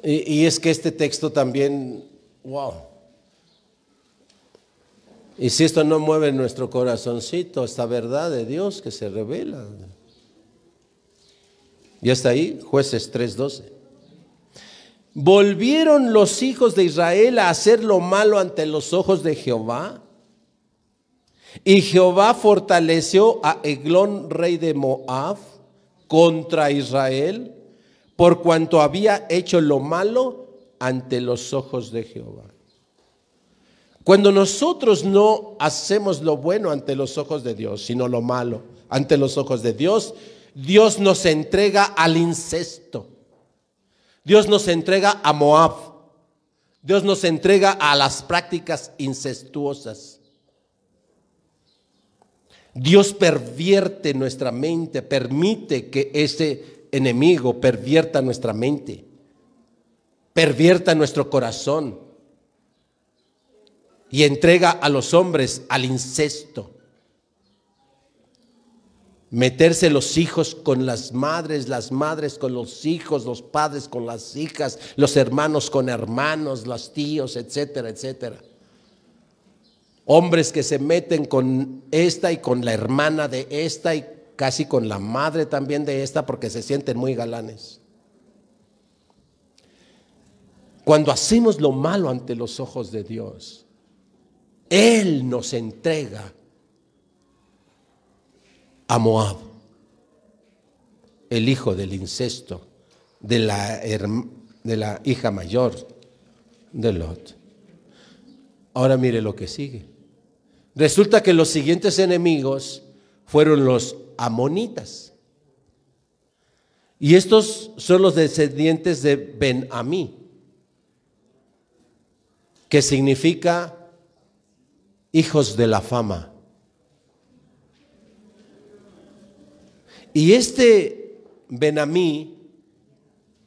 Y, es que este texto también, wow. Y si esto no mueve nuestro corazoncito, esta verdad de Dios que se revela. Ya está ahí, jueces 3:12. ¿Volvieron los hijos de Israel a hacer lo malo ante los ojos de Jehová? Y Jehová fortaleció a Eglón, rey de Moab, contra Israel por cuanto había hecho lo malo ante los ojos de Jehová. Cuando nosotros no hacemos lo bueno ante los ojos de Dios, sino lo malo ante los ojos de Dios, Dios nos entrega al incesto. Dios nos entrega a Moab. Dios nos entrega a las prácticas incestuosas. Dios pervierte nuestra mente, permite que ese enemigo pervierta nuestra mente, pervierta nuestro corazón y entrega a los hombres al incesto. Meterse los hijos con las madres, las madres con los hijos, los padres con las hijas, los hermanos con hermanos, los tíos, etcétera, etcétera. Hombres que se meten con esta y con la hermana de esta y casi con la madre también de esta porque se sienten muy galanes. Cuando hacemos lo malo ante los ojos de Dios, Él nos entrega a Moab, el hijo del incesto de la, de la hija mayor de Lot. Ahora mire lo que sigue. Resulta que los siguientes enemigos fueron los amonitas. Y estos son los descendientes de Ben-Amí, que significa hijos de la fama. Y este Ben-Amí,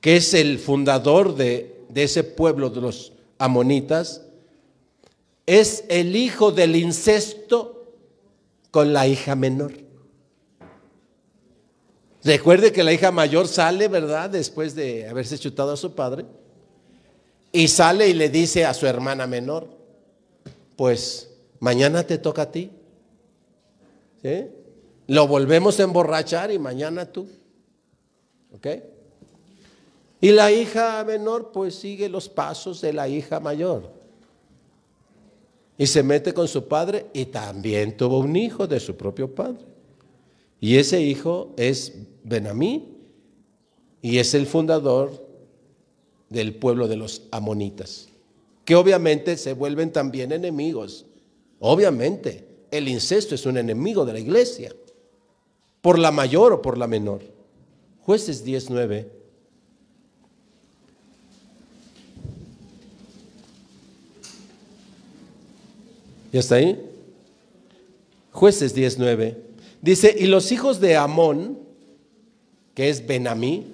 que es el fundador de, de ese pueblo de los amonitas, es el hijo del incesto con la hija menor. Recuerde que la hija mayor sale, ¿verdad? Después de haberse chutado a su padre. Y sale y le dice a su hermana menor, pues mañana te toca a ti. ¿Sí? Lo volvemos a emborrachar y mañana tú. ¿Ok? Y la hija menor pues sigue los pasos de la hija mayor. Y se mete con su padre y también tuvo un hijo de su propio padre. Y ese hijo es Benamí y es el fundador del pueblo de los amonitas, que obviamente se vuelven también enemigos. Obviamente, el incesto es un enemigo de la iglesia, por la mayor o por la menor. Jueces 19. ¿Ya está ahí? Jueces 19. Dice, y los hijos de Amón, que es Benamí,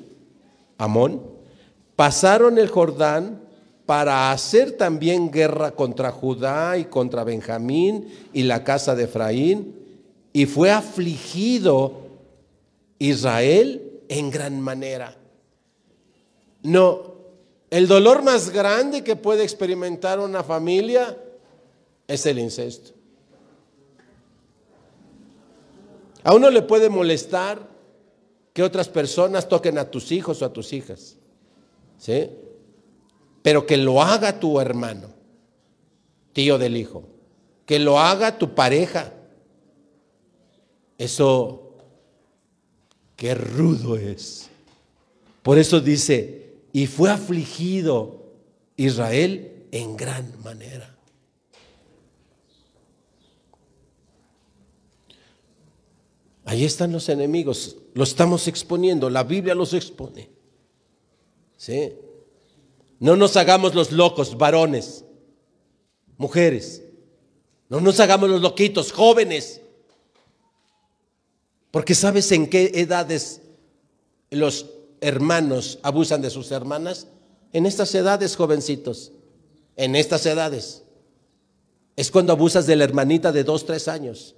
Amón, pasaron el Jordán para hacer también guerra contra Judá y contra Benjamín y la casa de Efraín, y fue afligido Israel en gran manera. No, el dolor más grande que puede experimentar una familia Es el incesto. A uno le puede molestar que otras personas toquen a tus hijos o a tus hijas. ¿Sí? Pero que lo haga tu hermano, tío del hijo. Que lo haga tu pareja. Eso, qué rudo es. Por eso dice, y fue afligido Israel en gran manera. Ahí están los enemigos, los estamos exponiendo, la Biblia los expone. ¿Sí? No nos hagamos los locos, varones, mujeres. No nos hagamos los loquitos, jóvenes. Porque sabes en qué edades los hermanos abusan de sus hermanas? En estas edades, jovencitos. En estas edades. Es cuando abusas de la hermanita de dos, tres años.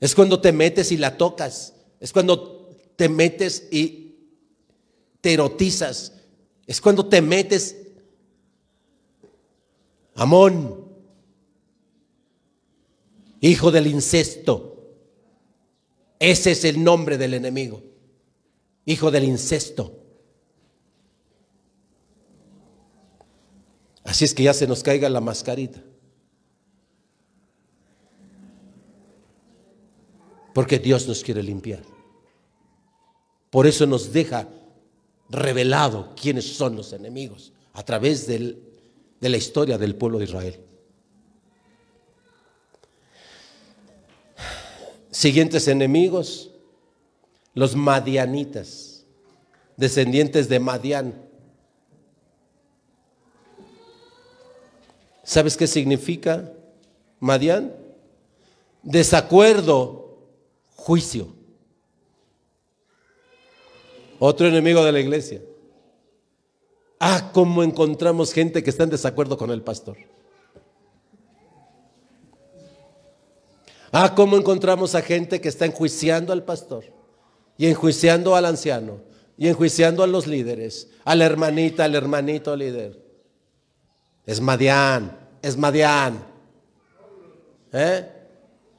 Es cuando te metes y la tocas. Es cuando te metes y te erotizas. Es cuando te metes. Amón, hijo del incesto. Ese es el nombre del enemigo. Hijo del incesto. Así es que ya se nos caiga la mascarita. Porque Dios nos quiere limpiar. Por eso nos deja revelado quiénes son los enemigos a través de la historia del pueblo de Israel. Siguientes enemigos, los madianitas, descendientes de Madián. ¿Sabes qué significa Madián? Desacuerdo juicio. Otro enemigo de la iglesia. Ah, cómo encontramos gente que está en desacuerdo con el pastor. Ah, cómo encontramos a gente que está enjuiciando al pastor y enjuiciando al anciano y enjuiciando a los líderes, a la hermanita, al hermanito líder. Es Madián, es Madián. ¿Eh?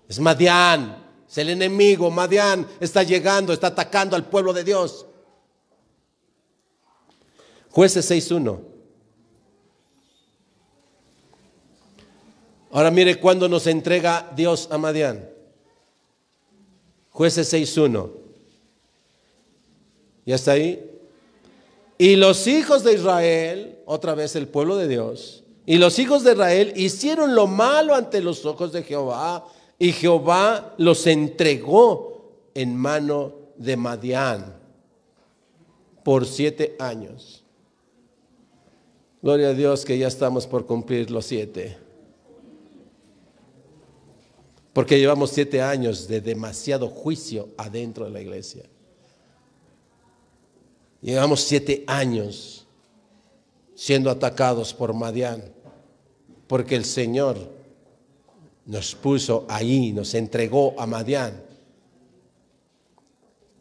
Es Madián. Es el enemigo, Madián, está llegando, está atacando al pueblo de Dios. Jueces 6.1. Ahora mire cuándo nos entrega Dios a Madián. Jueces 6.1. ¿Ya está ahí? Y los hijos de Israel, otra vez el pueblo de Dios, y los hijos de Israel hicieron lo malo ante los ojos de Jehová y Jehová los entregó en mano de Madián por siete años. Gloria a Dios que ya estamos por cumplir los siete. Porque llevamos siete años de demasiado juicio adentro de la iglesia. Llevamos siete años siendo atacados por Madián. Porque el Señor nos puso ahí, nos entregó a Madián,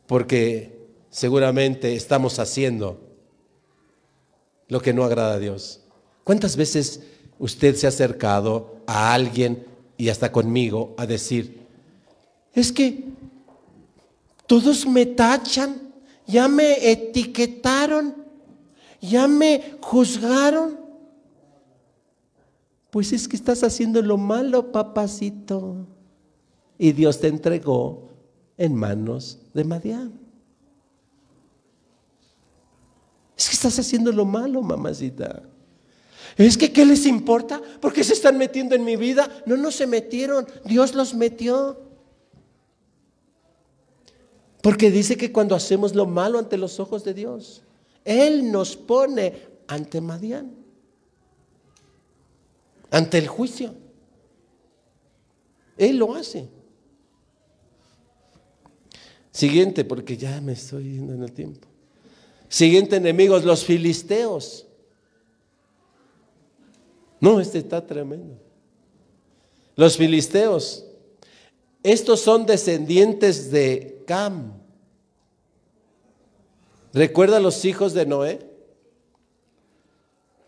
porque seguramente estamos haciendo lo que no agrada a Dios. ¿Cuántas veces usted se ha acercado a alguien y hasta conmigo a decir, es que todos me tachan, ya me etiquetaron, ya me juzgaron? Pues es que estás haciendo lo malo, papacito. Y Dios te entregó en manos de Madián. Es que estás haciendo lo malo, mamacita. Es que, ¿qué les importa? ¿Por qué se están metiendo en mi vida? No, no se metieron. Dios los metió. Porque dice que cuando hacemos lo malo ante los ojos de Dios, Él nos pone ante Madián ante el juicio. Él lo hace. Siguiente, porque ya me estoy yendo en el tiempo. Siguiente enemigos, los filisteos. No, este está tremendo. Los filisteos. Estos son descendientes de Cam. ¿Recuerda los hijos de Noé?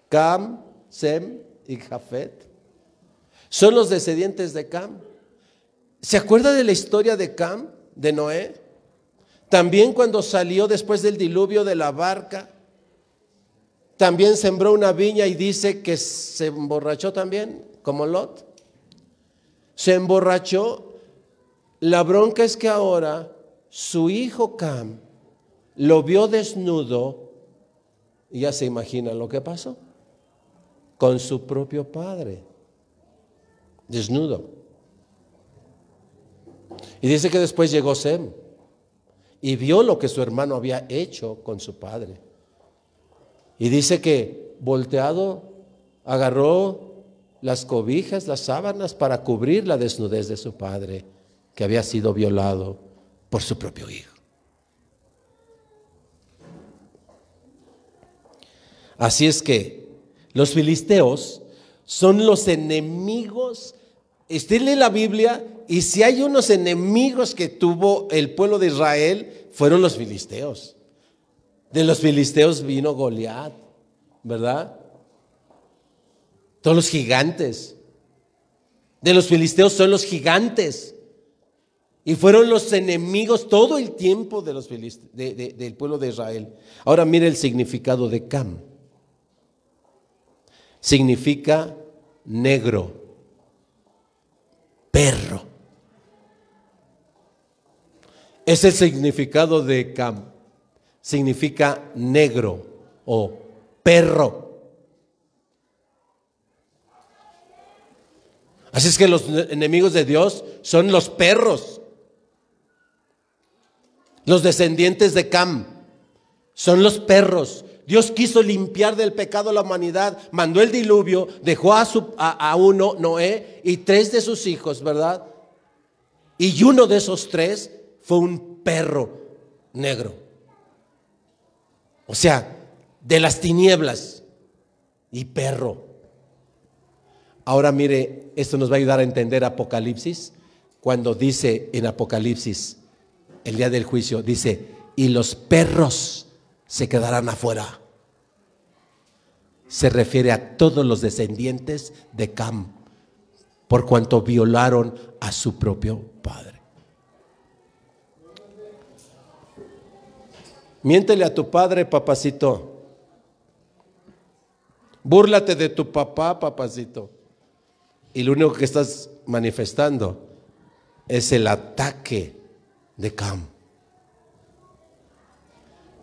Cam, Sem y Jafet. Son los descendientes de Cam. ¿Se acuerda de la historia de Cam, de Noé? También cuando salió después del diluvio de la barca, también sembró una viña y dice que se emborrachó también, como Lot. Se emborrachó. La bronca es que ahora su hijo Cam lo vio desnudo y ya se imagina lo que pasó con su propio padre, desnudo. Y dice que después llegó Sem y vio lo que su hermano había hecho con su padre. Y dice que volteado agarró las cobijas, las sábanas para cubrir la desnudez de su padre, que había sido violado por su propio hijo. Así es que los filisteos son los enemigos. Usted lee la Biblia y si hay unos enemigos que tuvo el pueblo de Israel, fueron los filisteos. De los filisteos vino Goliat, ¿verdad? Todos los gigantes. De los filisteos son los gigantes. Y fueron los enemigos todo el tiempo de los del pueblo de Israel. Ahora mire el significado de Cam. Significa negro, perro. Es el significado de Cam significa negro o perro. Así es que los enemigos de Dios son los perros. Los descendientes de Cam son los perros. Dios quiso limpiar del pecado a la humanidad, mandó el diluvio, dejó a, a, uno, Noé, y tres de sus hijos, ¿verdad? Y uno de esos tres fue un perro negro. O sea, de las tinieblas y perro. Ahora mire, esto nos va a ayudar a entender Apocalipsis, cuando dice en Apocalipsis, el día del juicio, dice, y los perros se quedarán afuera. Se refiere a todos los descendientes de Cam, por cuanto violaron a su propio padre. Miéntele a tu padre, papacito. Búrlate de tu papá, papacito. Y lo único que estás manifestando es el ataque de Cam.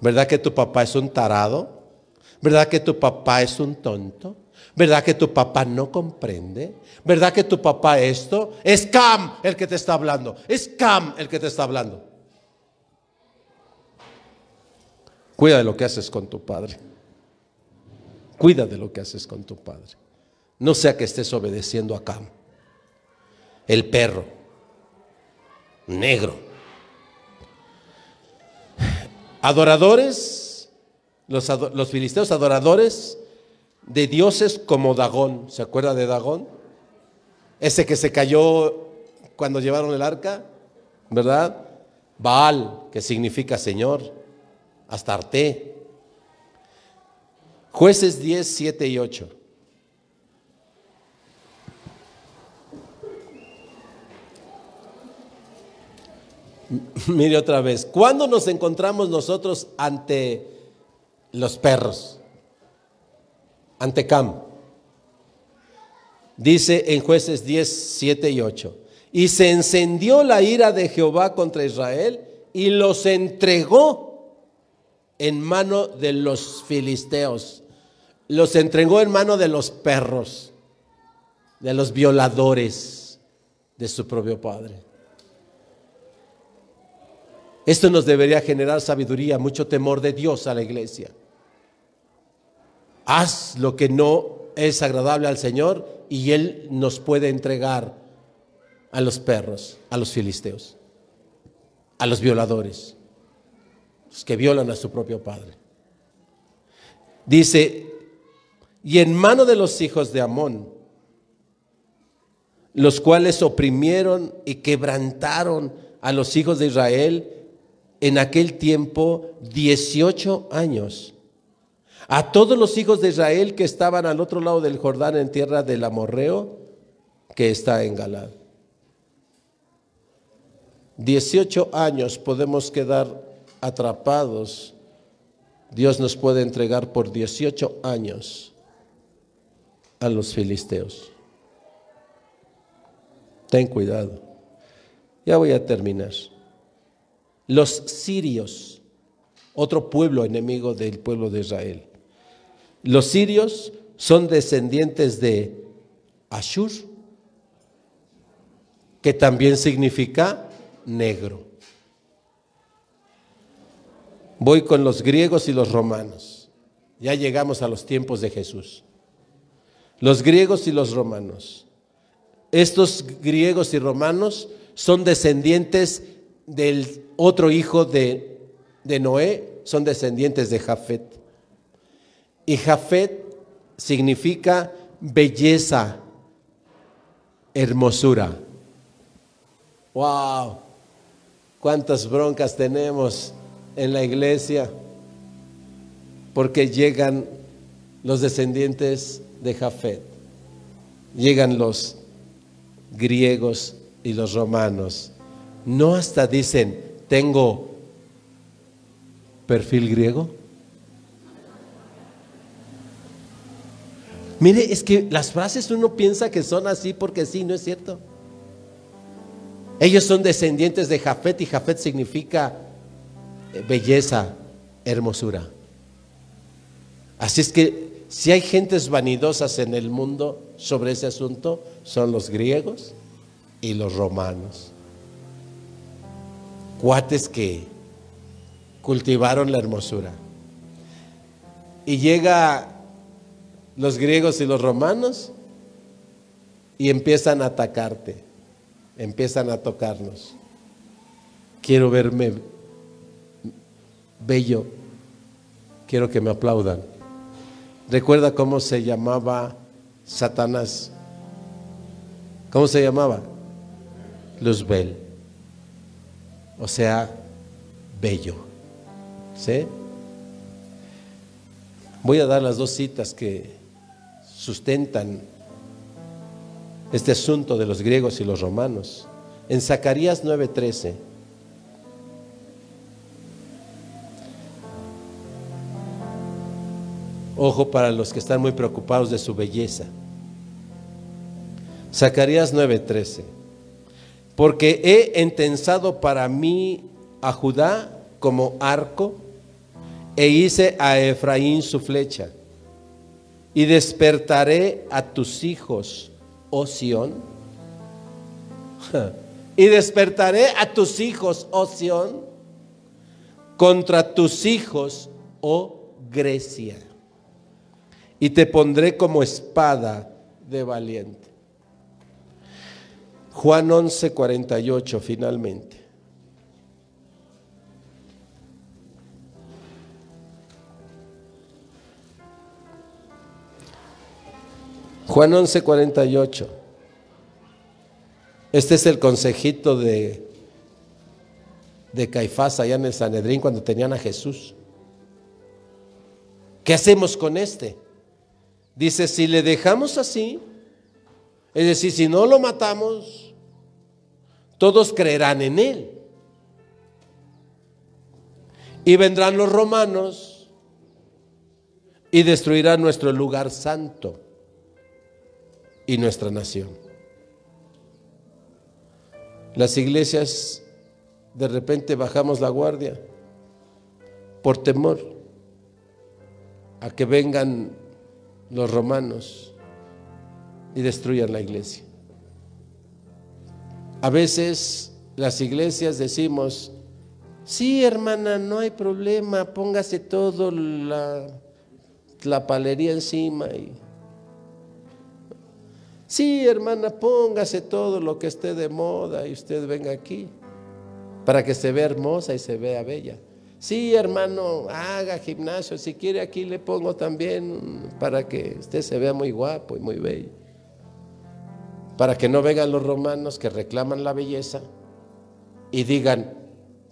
¿Verdad que tu papá es un tarado? ¿Verdad que tu papá es un tonto? ¿Verdad que tu papá no comprende? ¿Verdad que tu papá esto? Es Cam el que te está hablando. Es Cam el que te está hablando. Cuida de lo que haces con tu padre. Cuida de lo que haces con tu padre. No sea que estés obedeciendo a Cam, el perro, negro. Adoradores, los, filisteos adoradores de dioses como Dagón. ¿Se acuerda de Dagón? Ese que se cayó cuando llevaron el arca, ¿verdad? Baal, que significa Señor. Astarte. Jueces 10, 7 y 8. Mire otra vez, ¿cuándo nos encontramos nosotros ante los perros? Ante Cam. Dice en jueces 10, 7 y 8. Y se encendió la ira de Jehová contra Israel y los entregó en mano de los filisteos, los entregó en mano de los perros, de los violadores de su propio padre. Esto nos debería generar sabiduría, mucho temor de Dios a la iglesia. Haz lo que no es agradable al Señor y Él nos puede entregar a los perros, a los filisteos, a los violadores que violan a su propio padre. Dice, y en mano de los hijos de Amón, los cuales oprimieron y quebrantaron a los hijos de Israel en aquel tiempo 18 años, a todos los hijos de Israel que estaban al otro lado del Jordán en tierra del Amorreo que está en Galad. 18 años podemos quedar atrapados. Dios nos puede entregar por 18 años a los filisteos. Ten cuidado. Ya voy a terminar. Los sirios, otro pueblo enemigo del pueblo de Israel. Los sirios son descendientes de Ashur, que también significa negro. Voy con los griegos y los romanos. Ya llegamos a los tiempos de Jesús. Los griegos y los romanos. Estos griegos y romanos son descendientes del otro hijo de, de Noé, son descendientes de Jafet. Y Jafet significa belleza, hermosura. ¡Wow! ¿Cuántas broncas tenemos en la iglesia? Porque llegan los descendientes de Jafet, llegan los griegos y los romanos. No hasta dicen, tengo perfil griego. Mire, es que las frases uno piensa que son así porque sí, no es cierto. Ellos son descendientes de Jafet y Jafet significa eh, belleza, hermosura. Así es que si hay gentes vanidosas en el mundo sobre ese asunto, son los griegos y los romanos. Cuates que cultivaron la hermosura. Y llega los griegos y los romanos y empiezan a atacarte empiezan a tocarnos. Quiero verme bello, quiero que me aplaudan. ¿Recuerda cómo se llamaba Satanás? ¿Cómo se llamaba? Luzbel. O sea, bello. ¿Sí? Voy a dar las dos citas que sustentan este asunto de los griegos y los romanos. En Zacarías 9:13. Ojo para los que están muy preocupados de su belleza. Zacarías 9:13. Porque he entensado para mí a Judá como arco e hice a Efraín su flecha. Y despertaré a tus hijos oh Sión. Y despertaré a tus hijos, oh Sión, contra tus hijos, oh Grecia. Y te pondré como espada de valiente. Juan 11, 48, finalmente. Juan 11, 48. Este es el consejito de, de Caifás allá en el Sanedrín cuando tenían a Jesús. ¿Qué hacemos con este? Dice, si le dejamos así, es decir, si no lo matamos, todos creerán en él. Y vendrán los romanos y destruirán nuestro lugar santo y nuestra nación. Las iglesias de repente bajamos la guardia por temor a que vengan los romanos y destruyan la iglesia. A veces las iglesias decimos, sí hermana, no hay problema, póngase todo la, la palería encima y Sí, hermana, póngase todo lo que esté de moda y usted venga aquí para que se vea hermosa y se vea bella. Sí, hermano, haga gimnasio. Si quiere, aquí le pongo también para que usted se vea muy guapo y muy bello. Para que no vengan los romanos que reclaman la belleza y digan,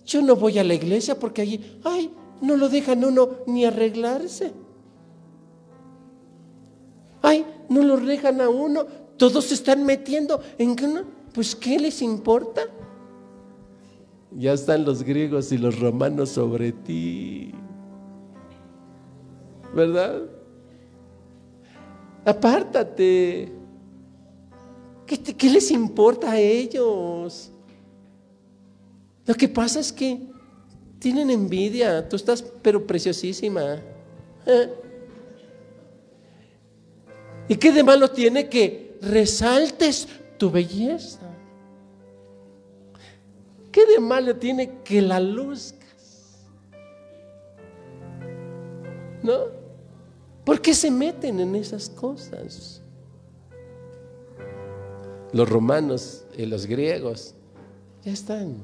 yo no voy a la iglesia porque allí, ay, no lo dejan uno ni arreglarse. Ay, no lo rejan a uno. Todos se están metiendo en que. Pues, ¿qué les importa? Ya están los griegos y los romanos sobre ti. ¿Verdad? Apártate. ¿Qué, les importa a ellos? Lo que pasa es que tienen envidia. Tú estás, pero preciosísima. ¿Eh? ¿Y qué de malo tiene que resaltes tu belleza? ¿Qué de malo tiene que la luzcas? ¿No? ¿Por qué se meten en esas cosas? Los romanos y los griegos ya están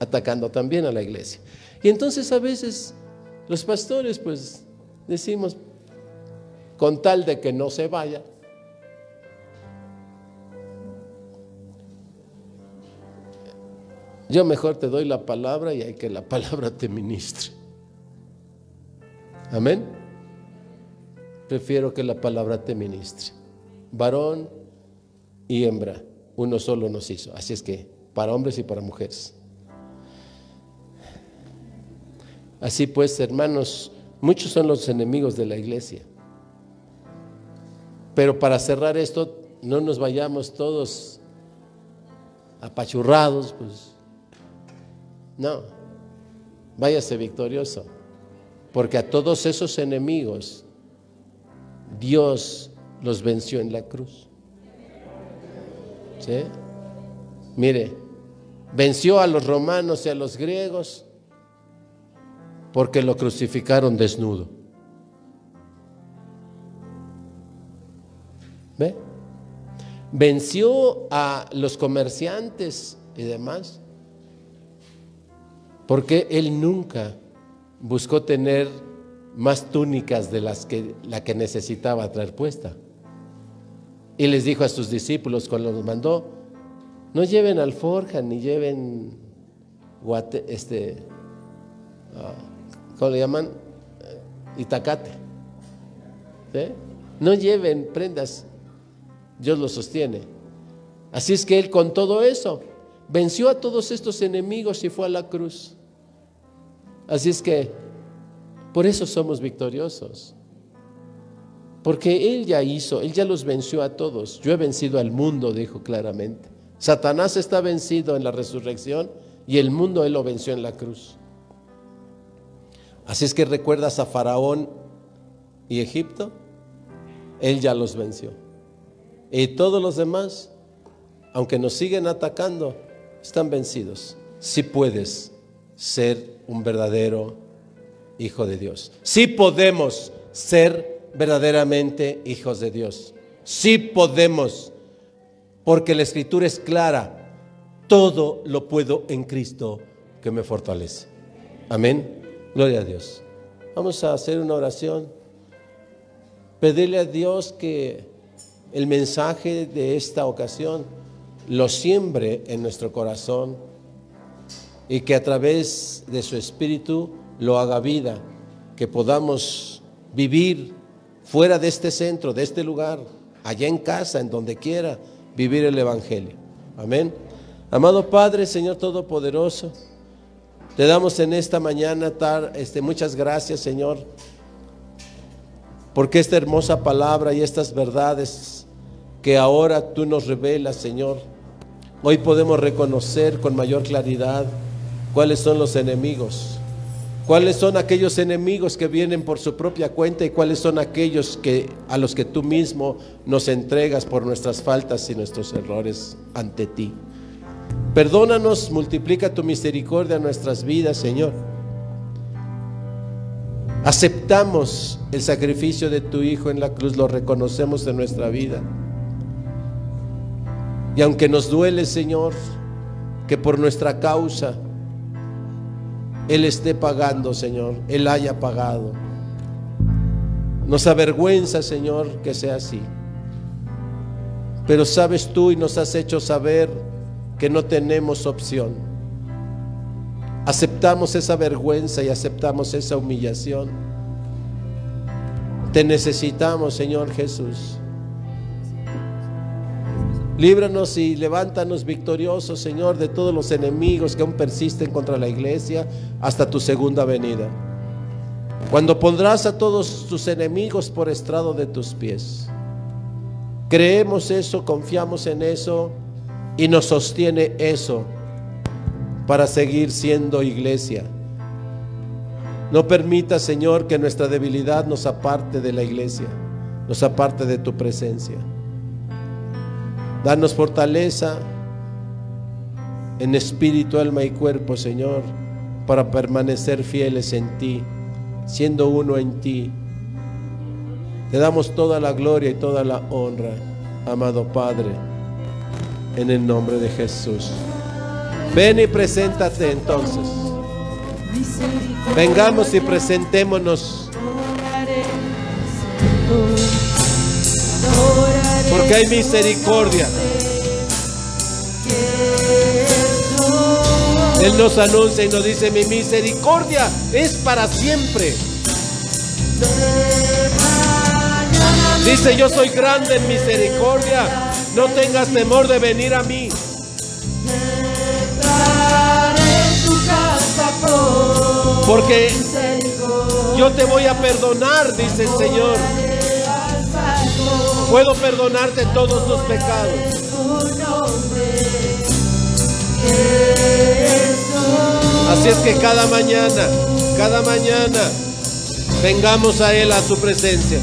atacando también a la iglesia. Y entonces a veces los pastores pues decimos, con tal de que no se vaya, yo mejor te doy la palabra y hay que la palabra te ministre. Amén. Prefiero que la palabra te ministre. Varón y hembra, uno solo nos hizo. Así es que, para hombres y para mujeres. Así pues, hermanos, muchos son los enemigos de la iglesia. Pero para cerrar esto, no nos vayamos todos apachurrados, pues. No, váyase victorioso. Porque a todos esos enemigos, Dios los venció en la cruz. ¿Sí? Mire, venció a los romanos y a los griegos porque lo crucificaron desnudo. ¿Ve? Venció a los comerciantes y demás, porque él nunca buscó tener más túnicas de las que la que necesitaba traer puesta. Y les dijo a sus discípulos cuando los mandó, no lleven alforja ni lleven este, ah, ¿cómo le llaman? Itacate. ¿Sí? No lleven prendas Dios lo sostiene. Así es que Él con todo eso venció a todos estos enemigos y fue a la cruz. Así es que por eso somos victoriosos. Porque Él ya hizo, Él ya los venció a todos. Yo he vencido al mundo, dijo claramente. Satanás está vencido en la resurrección y el mundo Él lo venció en la cruz. Así es que recuerdas a Faraón y Egipto, Él ya los venció. Y todos los demás, aunque nos siguen atacando, están vencidos. Si puedes ser un verdadero hijo de Dios. Si podemos ser verdaderamente hijos de Dios. Si podemos, porque la escritura es clara. Todo lo puedo en Cristo que me fortalece. Amén. Gloria a Dios. Vamos a hacer una oración. Pedirle a Dios que el mensaje de esta ocasión lo siembre en nuestro corazón y que a través de su espíritu lo haga vida, que podamos vivir fuera de este centro, de este lugar, allá en casa, en donde quiera, vivir el Evangelio. Amén. Amado Padre, Señor Todopoderoso, te damos en esta mañana este, muchas gracias, Señor, porque esta hermosa palabra y estas verdades que ahora tú nos revelas, Señor. Hoy podemos reconocer con mayor claridad cuáles son los enemigos, cuáles son aquellos enemigos que vienen por su propia cuenta y cuáles son aquellos que a los que tú mismo nos entregas por nuestras faltas y nuestros errores ante ti. Perdónanos, multiplica tu misericordia en nuestras vidas, Señor. Aceptamos el sacrificio de tu Hijo en la cruz, lo reconocemos en nuestra vida. Y aunque nos duele, Señor, que por nuestra causa Él esté pagando, Señor, Él haya pagado. Nos avergüenza, Señor, que sea así. Pero sabes tú y nos has hecho saber que no tenemos opción. Aceptamos esa vergüenza y aceptamos esa humillación. Te necesitamos, Señor Jesús. Líbranos y levántanos victoriosos, Señor, de todos los enemigos que aún persisten contra la iglesia hasta tu segunda venida. Cuando pondrás a todos tus enemigos por estrado de tus pies. Creemos eso, confiamos en eso y nos sostiene eso para seguir siendo iglesia. No permita, Señor, que nuestra debilidad nos aparte de la iglesia, nos aparte de tu presencia. Danos fortaleza en espíritu, alma y cuerpo, Señor, para permanecer fieles en ti, siendo uno en ti. Te damos toda la gloria y toda la honra, amado Padre, en el nombre de Jesús. Ven y preséntate entonces. Vengamos y presentémonos. Porque hay misericordia. Él nos anuncia y nos dice, mi misericordia es para siempre. Dice, yo soy grande en misericordia. No tengas temor de venir a mí. Porque yo te voy a perdonar, dice el Señor. Puedo perdonarte todos tus pecados. Así es que cada mañana, cada mañana, vengamos a Él, a su presencia.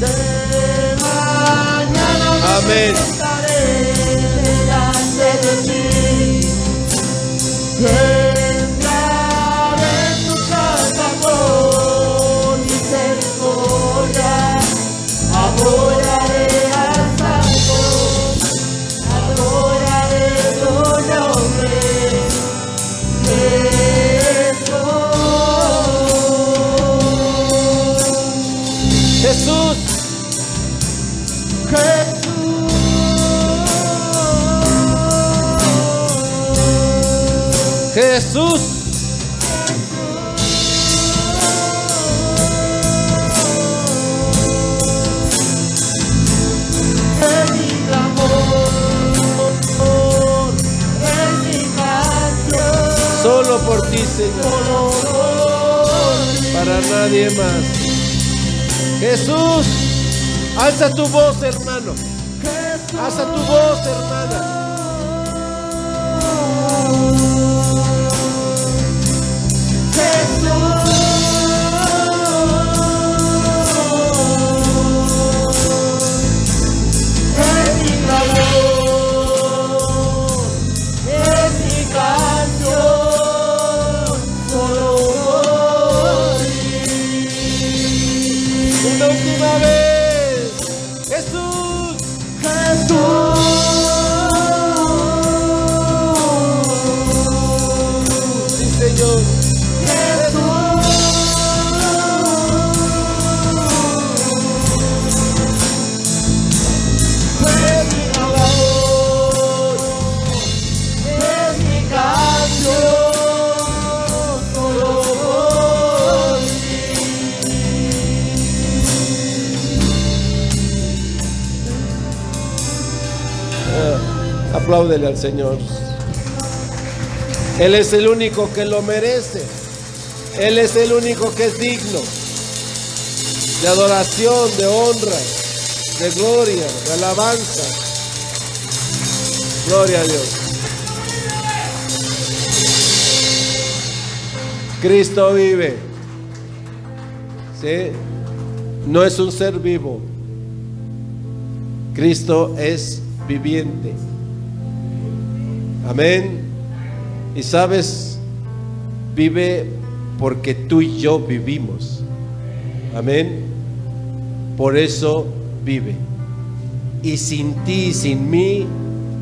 Amén. Jesús. Solo por ti, Señor. Para nadie más. Jesús, alza tu voz, hermano. Alza tu voz, hermana. Jesus. Apláudele al Señor. Él es el único que lo merece. Él es el único que es digno de adoración, de honra, de gloria, de alabanza. Gloria a Dios. Cristo vive. ¿Sí? No es un ser vivo. Cristo es viviente. Amén. Y sabes, vive porque tú y yo vivimos. Amén. Por eso vive. Y sin ti y sin mí,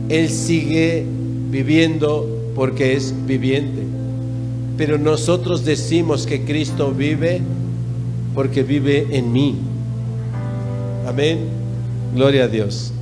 Él sigue viviendo porque es viviente. Pero nosotros decimos que Cristo vive porque vive en mí. Amén. Gloria a Dios.